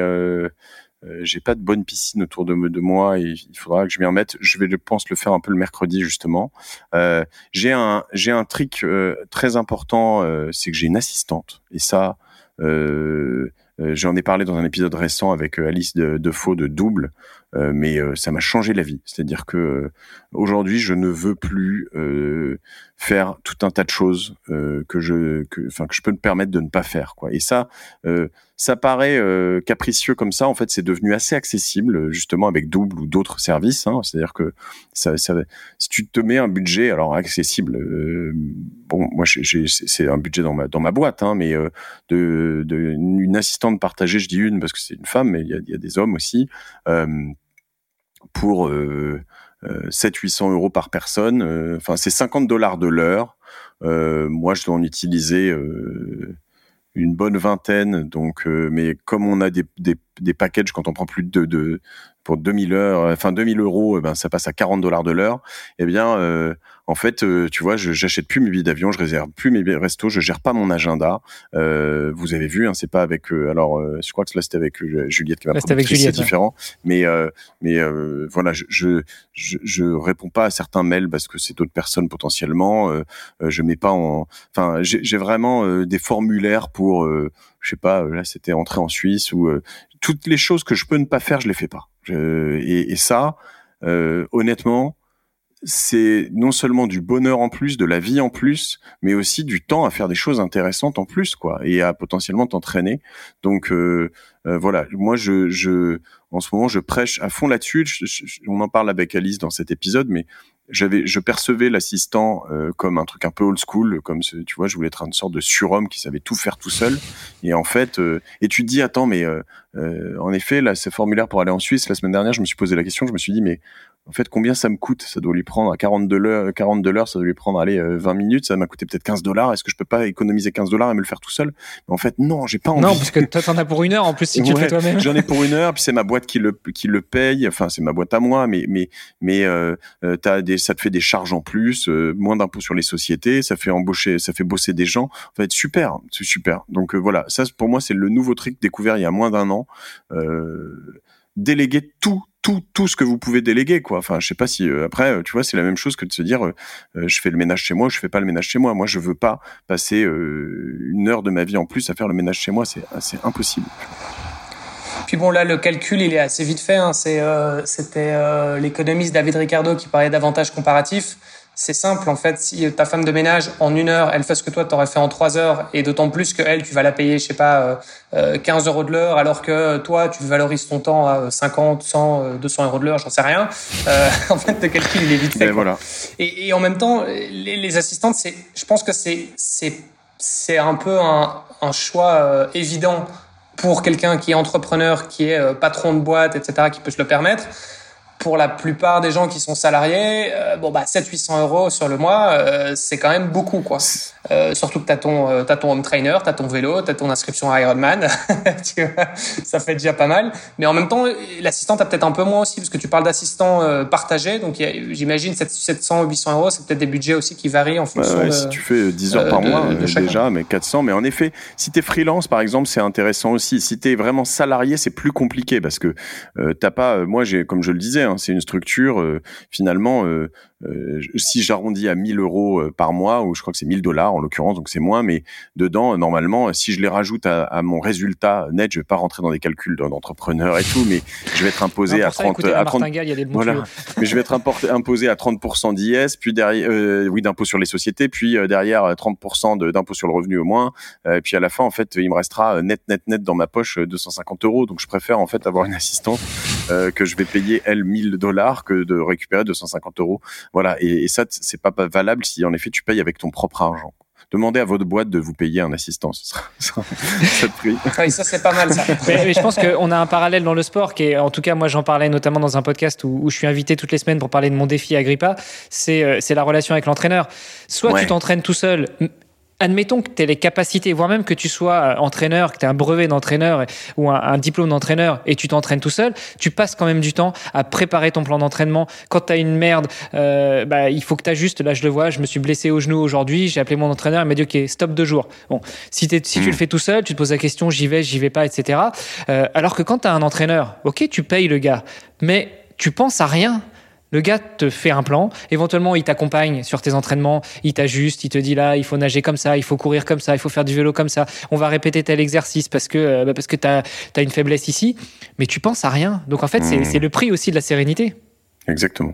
euh, j'ai pas de bonne piscine autour de, de, moi et il faudra que je m'y remette. Je vais, je pense, le faire un peu le mercredi justement. Euh, j'ai un, j'ai un trick euh, très important, euh, c'est que j'ai une assistante et ça, j'en ai parlé dans un épisode récent avec Alice de, de Faux de Double. Euh, mais euh, ça m'a changé la vie. C'est-à-dire que euh, aujourd'hui, je ne veux plus faire tout un tas de choses que je, enfin, que je peux me permettre de ne pas faire. Quoi. Et ça, ça paraît capricieux comme ça. En fait, c'est devenu assez accessible, justement avec Double ou d'autres services. Hein. C'est-à-dire que ça, ça, si tu te mets un budget, alors accessible. bon, moi, c'est un budget dans ma dans ma boîte, hein, mais de, de, une assistante partagée, je dis une parce que c'est une femme, mais il y a, y a, des hommes aussi. Euh, pour euh, 700-800 euh, euros par personne. Euh, enfin, c'est 50 dollars de l'heure. Euh, moi, je dois en utiliser une bonne vingtaine. Donc, mais comme on a des, des, des packages quand on prend plus de, de pour 2000 heures, enfin 2000 euros, eh ben ça passe à 40 dollars de l'heure. Eh bien, euh, en fait, euh, tu vois, je j'achète plus mes billets d'avion, je réserve plus mes restos, je gère pas mon agenda. Euh, vous avez vu, hein, c'est pas avec. Euh, alors, euh, je crois que là c'était avec Juliette qui. C'était avec. C'est différent, mais mais voilà, je, je, je je réponds pas à certains mails parce que c'est d'autres personnes potentiellement. je mets pas en. Enfin, j'ai vraiment des formulaires pour. je sais pas, là c'était entrer en Suisse ou toutes les choses que je peux ne pas faire, je les fais pas. et, et, ça, honnêtement, c'est non seulement du bonheur en plus, de la vie en plus, mais aussi du temps à faire des choses intéressantes en plus, quoi, et à potentiellement t'entraîner. Donc euh, euh, voilà, moi je, je, en ce moment, je prêche à fond là-dessus. On en parle avec Alice dans cet épisode, mais j'avais, je percevais l'assistant euh, comme un truc un peu old school, comme ce, tu vois, je voulais être une sorte de surhomme qui savait tout faire tout seul. Et en fait, et tu te dis, attends, mais en effet, là, ce formulaire pour aller en Suisse, la semaine dernière, je me suis posé la question, je me suis dit, mais en fait, combien ça me coûte? Ça doit lui prendre à 42 l'heure, 42 l'heure, ça doit lui prendre allez 20 euh, minutes, ça m'a coûté peut-être 15 dollars. Est-ce que je peux pas économiser 15 dollars et me le faire tout seul? Mais en fait, non, j'ai pas envie. Non, parce que toi t'en as pour une heure en plus si tu le fais toi-même. J'en ai pour une heure, puis c'est ma boîte qui le qui le paye. Enfin, c'est ma boîte à moi, mais mais mais euh, euh as des, ça te fait des charges en plus, euh, moins d'impôts sur les sociétés, ça fait embaucher, ça fait bosser des gens. Va être super, c'est super. Donc voilà, ça pour moi c'est le nouveau truc découvert il y a moins d'un an. Déléguer tout tout tout ce que vous pouvez déléguer quoi. Enfin je sais pas si euh, après euh, tu vois c'est la même chose que de se dire euh, je fais le ménage chez moi je fais pas le ménage chez moi. Moi je veux pas passer une heure de ma vie en plus à faire le ménage chez moi. C'est c'est impossible. Puis bon là le calcul il est assez vite fait hein. c'est c'était l'économiste David Ricardo qui parlait d'avantages comparatifs c'est simple en fait. Si ta femme de ménage en une heure, elle fait ce que toi t'aurais fait en trois heures, et d'autant plus que elle, tu vas la payer, je sais pas, 15 euh, euh, euros de l'heure, alors que toi, tu valorises ton temps à 50, 100, 200 euros de l'heure, j'en sais rien. Euh, *laughs* en fait, le calcul il est vite fait. Voilà. Et, et, en même temps, les, les assistantes, c'est, je pense que c'est c'est c'est un peu un, un choix évident pour quelqu'un qui est entrepreneur, qui est patron de boîte, etc., qui peut se le permettre pour la plupart des gens qui sont salariés, euh, bon bah 700-800 euros sur le mois, euh, c'est quand même beaucoup quoi. Euh, surtout que t'as ton t'as ton home trainer, t'as ton vélo, t'as ton inscription à Ironman, *laughs* tu vois, ça fait déjà pas mal. Mais en même temps, l'assistant t'as peut-être un peu moins aussi parce que tu parles d'assistant partagé, donc j'imagine 700 ou 800 euros, c'est peut-être des budgets aussi qui varient en fonction. Ouais, si tu fais 10 heures par mois déjà, mais 400. Mais en effet, si t'es freelance par exemple, c'est intéressant aussi. Si t'es vraiment salarié, c'est plus compliqué parce que t'as pas. moi j'ai comme je le disais Hein, c'est une structure euh, finalement euh, euh, si j'arrondis à 1000 euros euh, par mois, ou je crois que c'est 1000 dollars en l'occurrence, donc c'est moins, mais dedans, normalement, si je les rajoute à, à, mon résultat net, je vais pas rentrer dans des calculs d'entrepreneur et tout, mais je vais être imposé à 30, à 30, voilà, *laughs* mais je vais être imposé à 30% d'IS, puis derrière, euh, oui, d'impôt sur les sociétés, puis derrière 30% d'impôt sur le revenu au moins, et puis à la fin, en fait, il me restera net, net, net dans ma poche 250 euros, donc je préfère en fait avoir une assistante que je vais payer elle 1000 dollars que de récupérer 250 euros voilà, et, et ça, c'est pas valable si en effet tu payes avec ton propre argent demandez à votre boîte de vous payer un assistant. Ça, *laughs* *laughs* ça c'est pas mal ça. *laughs* mais, je pense qu'on a un parallèle dans le sport qui est, en tout cas, moi j'en parlais notamment dans un podcast où, où, je suis invité toutes les semaines pour parler de mon défi Agrippa. C'est euh, c'est la relation avec l'entraîneur. Soit tu t'entraînes tout seul admettons que tu aies les capacités, voire même que tu sois euh, entraîneur, que tu aies un brevet d'entraîneur ou un, diplôme d'entraîneur et tu t'entraînes tout seul, tu passes quand même du temps à préparer ton plan d'entraînement. Quand tu as une merde, euh, bah, il faut que tu ajustes. Là, je le vois, je me suis blessé au genou aujourd'hui, j'ai appelé mon entraîneur, il m'a dit OK, stop deux jours. Bon, si, si tu le hmm. fais tout seul, tu te poses la question, j'y vais, j'y vais pas, etc. Euh, alors que quand tu as un entraîneur, OK, tu payes le gars, mais tu penses à rien. Le gars te fait un plan, éventuellement il t'accompagne sur tes entraînements, il t'ajuste, il te dit là, il faut nager comme ça, il faut courir comme ça, il faut faire du vélo comme ça, on va répéter tel exercice parce que, euh, bah, parce que tu as, une faiblesse ici, mais tu penses à rien. Donc en fait, c'est mmh. le prix aussi de la sérénité. Exactement.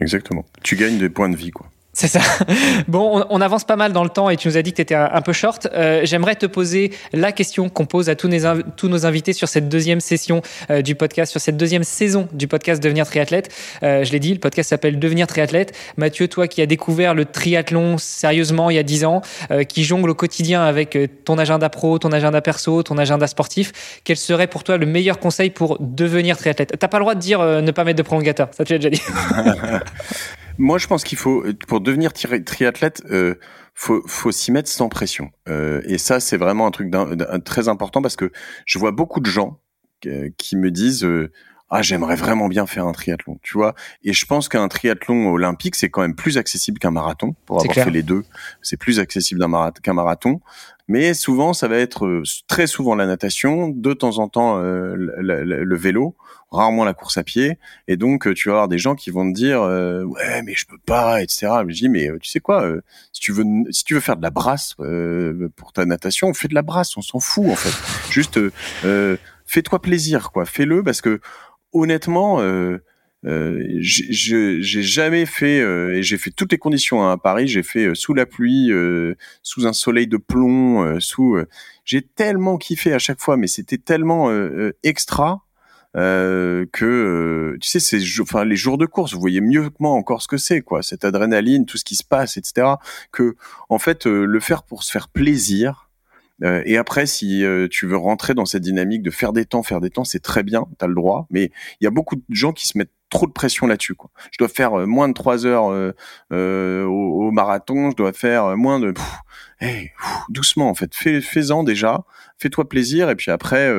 Exactement. Tu gagnes des points de vie, quoi. C'est ça. *laughs* Bon, on, avance pas mal dans le temps et tu nous as dit que tu étais un, peu short. Euh, j'aimerais te poser la question qu'on pose à tous, tous, nos invités sur cette deuxième session euh, du podcast, sur cette deuxième saison du podcast Devenir triathlète. Euh, je l'ai dit, le podcast s'appelle Devenir triathlète. Mathieu, toi qui as découvert le triathlon sérieusement il y a 10 ans, qui jongle au quotidien avec ton agenda pro, ton agenda perso, ton agenda sportif, quel serait pour toi le meilleur conseil pour devenir triathlète? T'as pas le droit de dire ne pas mettre de prolongateur, ça tu l'as déjà dit. *laughs* Moi, je pense qu'il faut, pour devenir triathlète, euh, faut, faut s'y mettre sans pression. Euh, et ça, c'est vraiment un truc très important parce que je vois beaucoup de gens qui me disent euh, ah j'aimerais vraiment bien faire un triathlon, tu vois. Et je pense qu'un triathlon olympique c'est quand même plus accessible qu'un marathon pour avoir fait les deux. C'est plus accessible qu'un marathon. Mais souvent ça va être euh, très souvent la natation, de temps en temps euh, le, vélo, rarement la course à pied. Et donc tu vas avoir des gens qui vont te dire euh, ouais mais je peux pas, etc. Mais je dis mais tu sais quoi, si tu veux si tu veux faire de la brasse pour ta natation, fais de la brasse, on s'en fout en fait. Juste fais-toi plaisir quoi, fais-le parce que honnêtement, euh, euh, j'ai jamais fait euh, et j'ai fait toutes les conditions hein, à Paris. J'ai fait sous la pluie, sous un soleil de plomb, sous. j'ai tellement kiffé à chaque fois, mais c'était tellement extra. que tu sais c'est enfin les jours de course vous voyez mieux que moi encore ce que c'est quoi cette adrénaline tout ce qui se passe etc que en fait le faire pour se faire plaisir euh, et après, si euh, tu veux rentrer dans cette dynamique de faire des temps, faire des temps, c'est très bien, tu as le droit. Mais il y a beaucoup de gens qui se mettent trop de pression là-dessus. Je dois faire euh, moins de trois heures au, marathon, je dois faire moins de... Hey, doucement en fait, fais, fais-en déjà, fais-toi plaisir et puis après,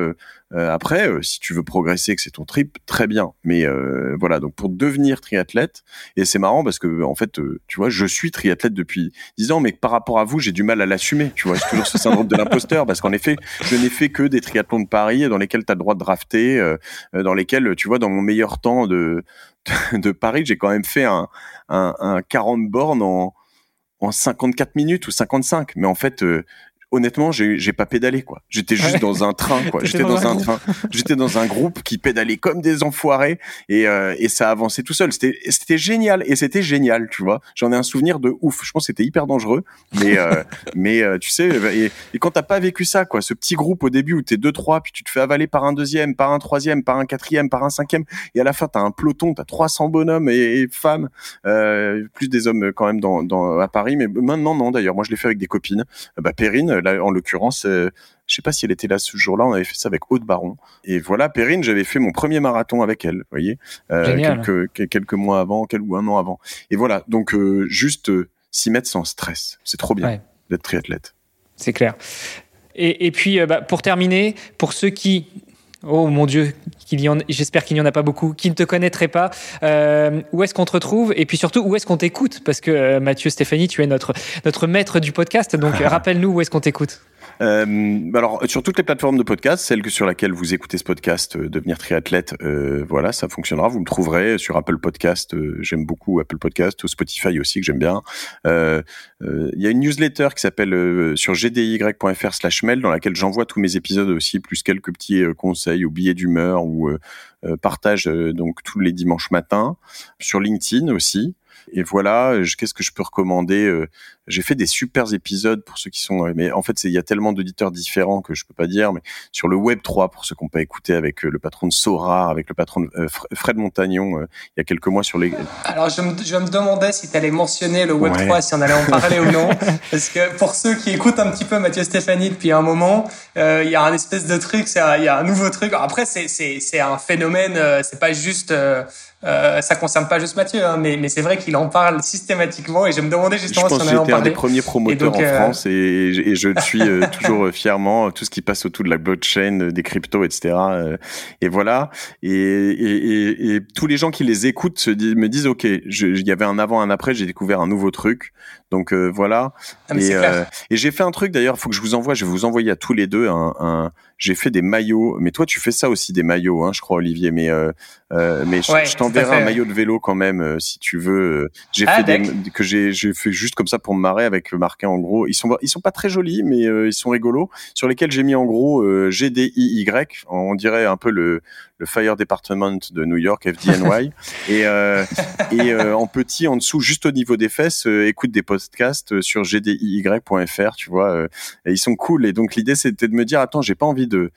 euh, après, euh, si tu veux progresser, que c'est ton trip, très bien. Mais euh, voilà, donc pour devenir triathlète, et c'est marrant parce que en fait, tu vois, je suis triathlète depuis 10 ans, mais par rapport à vous, j'ai du mal à l'assumer. Tu vois, j'ai toujours ce syndrome de l'imposteur parce qu'en effet, je n'ai fait que des triathlons de Paris dans lesquels tu as le droit de drafter, dans lesquels, tu vois, dans mon meilleur temps de *laughs* de Paris, j'ai quand même fait un, un, un 40 bornes en en 54 minutes ou 55. Mais en fait, honnêtement, j'ai pas pédalé quoi. J'étais juste dans un train quoi. *laughs* J'étais dans, un, train. J'étais dans un groupe qui pédalait comme des enfoirés et, euh, et ça avançait tout seul. C'était c'était génial et c'était génial, tu vois. J'en ai un souvenir de ouf. Je pense que c'était hyper dangereux, mais euh, *laughs* mais euh, tu sais et, et quand t'as pas vécu ça quoi, ce petit groupe au début où t'es deux trois puis tu te fais avaler par un deuxième, par un troisième, par un quatrième, par un cinquième et à la fin t'as un peloton, t'as 300 bonhommes et, et femmes, plus des hommes quand même dans, dans à Paris, mais maintenant non d'ailleurs. Moi je l'ai fait avec des copines. Bah Perrine là, en l'occurrence, je sais pas si elle était là ce jour-là. On avait fait ça avec Aude Baron. Et voilà, Perrine, j'avais fait mon premier marathon avec elle. Vous voyez, quelques quelques mois avant, quelques ou un an avant. Et voilà, donc juste s'y mettre sans stress. C'est trop bien d'être triathlète. C'est clair. Et, et puis, bah, pour terminer, pour ceux qui Oh mon Dieu, j'espère qu'il n'y en a pas beaucoup, qui ne te connaîtraient pas. Euh, où est-ce qu'on te retrouve? Et puis surtout, où est-ce qu'on t'écoute? Parce que euh, Mathieu, Stéphanie, tu es notre, notre maître du podcast, donc *laughs* rappelle-nous où est-ce qu'on t'écoute. Euh, alors sur toutes les plateformes de podcast, celle que sur laquelle vous écoutez ce podcast, euh, devenir triathlète, euh, voilà, ça fonctionnera. Vous me trouverez sur Apple Podcast. Euh, j'aime beaucoup Apple Podcast, Spotify aussi que j'aime bien. Il y a une newsletter qui s'appelle sur gdiy.fr/mail dans laquelle j'envoie tous mes épisodes aussi, plus quelques petits conseils ou billets d'humeur ou partage donc tous les dimanches matins sur LinkedIn aussi. Et voilà, qu'est-ce que je peux recommander euh, J'ai fait des super épisodes pour ceux qui sont, euh, mais en fait, il y a tellement d'auditeurs différents que je peux pas dire. Mais sur le Web 3, pour ceux qui n'ont pas écouté, avec euh, le patron de Sora, avec le patron de, Fred Montagnon, il y a quelques mois sur les. Alors, je me, je me demandais si tu allais mentionner le Web 3, si on allait en parler ou non, *laughs* parce que pour ceux qui écoutent un petit peu Mathieu Stéphanie depuis un moment, il y a un espèce de truc, il y a un nouveau truc. Après, c'est c'est un phénomène, c'est pas juste euh, ça concerne pas juste Mathieu, hein, mais, mais c'est vrai qu'il en parle systématiquement et je me demandais justement si on allait en parler. un des premiers promoteurs en euh, France et, et, je le suis euh, toujours fièrement. Tout ce qui passe autour de la blockchain, des cryptos, etc. et voilà. Et, et, et, tous les gens qui les écoutent se disent, me disent, ok, il y avait un avant, un après, j'ai découvert un nouveau truc. Donc voilà. Ah, et, et j'ai fait un truc d'ailleurs, il faut que je vous envoie, je vais vous envoyer à tous les deux un, un j'ai fait des maillots. Mais toi, tu fais ça aussi des maillots, hein, je crois, Olivier. Mais euh, euh mais je, t'enverrai un maillot de vélo quand même, euh, si tu veux. Euh, j'ai ah, fait des, que j'ai j'ai fait juste comme ça pour me marrer avec marqué en gros. Ils sont ils sont pas très jolis, mais ils sont rigolos. Sur lesquels j'ai mis en gros GDIY. On dirait un peu le le Fire Department de New York, FDNY, *laughs* et, euh, et euh, en petit en dessous, juste au niveau des fesses, euh, écoute des podcasts sur gdiy.fr, tu vois, et ils sont cool. Et donc l'idée c'était de me dire, attends, j'ai pas envie de.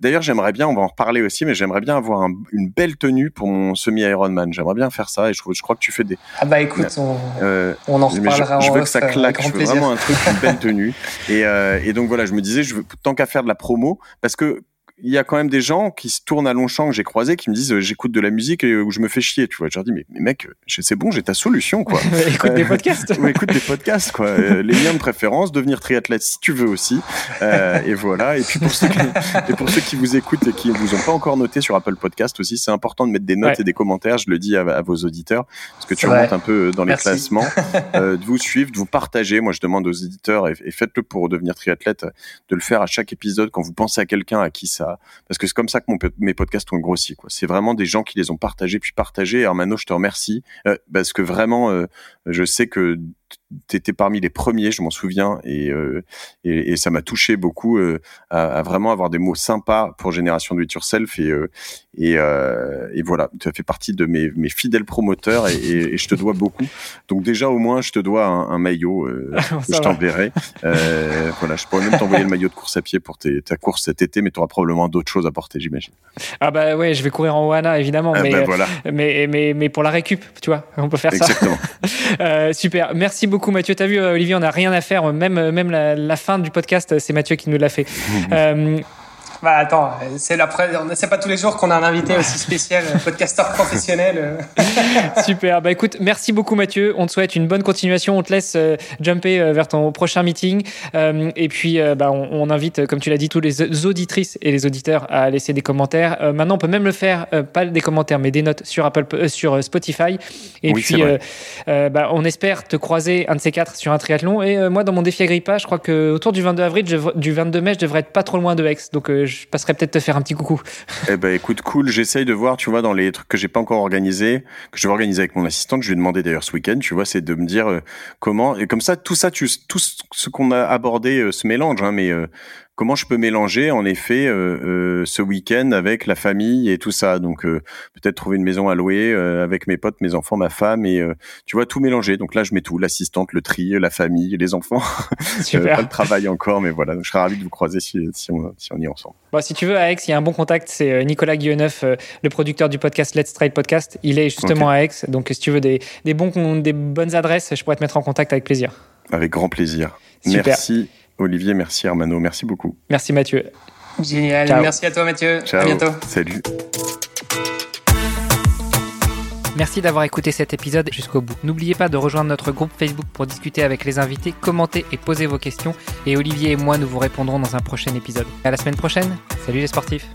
D'ailleurs, j'aimerais bien, on va en reparler aussi, mais j'aimerais bien avoir une belle tenue pour mon semi Ironman. J'aimerais bien faire ça, et je, je, crois que tu fais des. Ah bah écoute, on, on en reparlera. Je, je, veux que ça claque. Je veux vraiment un truc, une belle *laughs* tenue. Et, et donc voilà, je me disais, je veux tant qu'à faire de la promo, parce que il y a quand même des gens qui se tournent à Longchamp que j'ai croisé qui me disent euh, j'écoute de la musique et où je me fais chier tu vois. Je leur dis mais, mec c'est bon j'ai ta solution quoi. *laughs* Écoute des podcasts. *laughs* écoute des podcasts quoi. Euh, les liens de préférence devenir triathlète si tu veux aussi. Euh, et voilà. Et puis pour ceux qui, et pour ceux qui vous écoutent et qui vous ont pas encore noté sur Apple Podcast aussi c'est important de mettre des notes et des commentaires je le dis à, vos auditeurs parce que tu remontes un peu dans les classements. *laughs* De vous suivre de vous partager. Moi je demande aux éditeurs et, et faites-le pour devenir triathlète de le faire à chaque épisode quand vous pensez à quelqu'un à qui ça parce que c'est comme ça que mes podcasts ont grossi. Quoi. C'est vraiment des gens qui les ont partagés puis partagés. Maintenant, je te remercie euh, parce que vraiment, euh, je sais que tu étais parmi les premiers, je m'en souviens, et, euh, et, et, ça m'a touché beaucoup euh, à, à, vraiment avoir des mots sympas pour Génération Do It Yourself. Et, euh, et, et, voilà, tu as fait partie de mes, mes fidèles promoteurs et, et, je te dois beaucoup. Donc déjà, au moins, je te dois un, un maillot *laughs* que je t'enverrai. voilà, je pourrais même t'envoyer le maillot de course à pied pour tes, ta course cet été, mais tu auras probablement d'autres choses à porter, j'imagine. Ah bah ouais, je vais courir en Oana, évidemment, ah mais, bah voilà. mais, mais, mais, pour la récup, tu vois, on peut faire Exactement. ça. *laughs* super, merci beaucoup Mathieu. T'as vu, euh, Olivier, on n'a rien à faire. Même, euh, même la, la fin du podcast, c'est Mathieu qui nous l'a fait. euh, *laughs* bah attends, c'est la c'est pas tous les jours qu'on a un invité aussi spécial, podcasteur professionnel. *laughs* Super. Bah écoute, merci beaucoup Mathieu. On te souhaite une bonne continuation. On te laisse euh, jumper euh, vers ton prochain meeting. Euh, et puis bah on, on, invite, comme tu l'as dit, tous les auditrices et les auditeurs à laisser des commentaires. maintenant, on peut même le faire, pas des commentaires, mais des notes sur Apple, sur Spotify. Et puis, bah, on espère te croiser un de ces quatre sur un triathlon. Et moi, dans mon défi Agrippa, je crois que autour du 22 avril, je, du 22 mai, je devrais être pas trop loin de Aix. Donc je passerai peut-être te faire un petit coucou. Eh ben écoute, cool. J'essaye de voir, tu vois, dans les trucs que j'ai pas encore organisés, que je vais organiser avec mon assistante. Je lui ai demandé d'ailleurs ce week-end, tu vois, c'est de me dire euh, comment et comme ça, tout ça, tout ce qu'on a abordé euh, se mélange, hein, mais euh, comment je peux mélanger en effet euh, euh, ce week-end avec la famille et tout ça. Donc euh, peut-être trouver une maison à louer avec mes potes, mes enfants, ma femme et tu vois tout mélanger. Donc là je mets tout, l'assistante, le tri, la famille, les enfants. *laughs* Super. pas le travail encore, mais voilà. Donc, je serais ravi de vous croiser si, si, on, si on y est ensemble. Bon, si tu veux, à Aix, il y a un bon contact. C'est Nicolas Guilleneuf, le producteur du podcast Let's Trade Podcast. Il est justement à Aix. Donc si tu veux des, des, bons, des bonnes adresses, je pourrais te mettre en contact avec plaisir. Avec grand plaisir. Super. Merci. Olivier, merci Armano, merci beaucoup. Merci Mathieu. Génial, merci à toi Mathieu. Ciao. À bientôt. Salut. Merci d'avoir écouté cet épisode jusqu'au bout. N'oubliez pas de rejoindre notre groupe Facebook pour discuter avec les invités, commenter et poser vos questions. Et Olivier et moi, nous vous répondrons dans un prochain épisode. À la semaine prochaine. Salut les sportifs.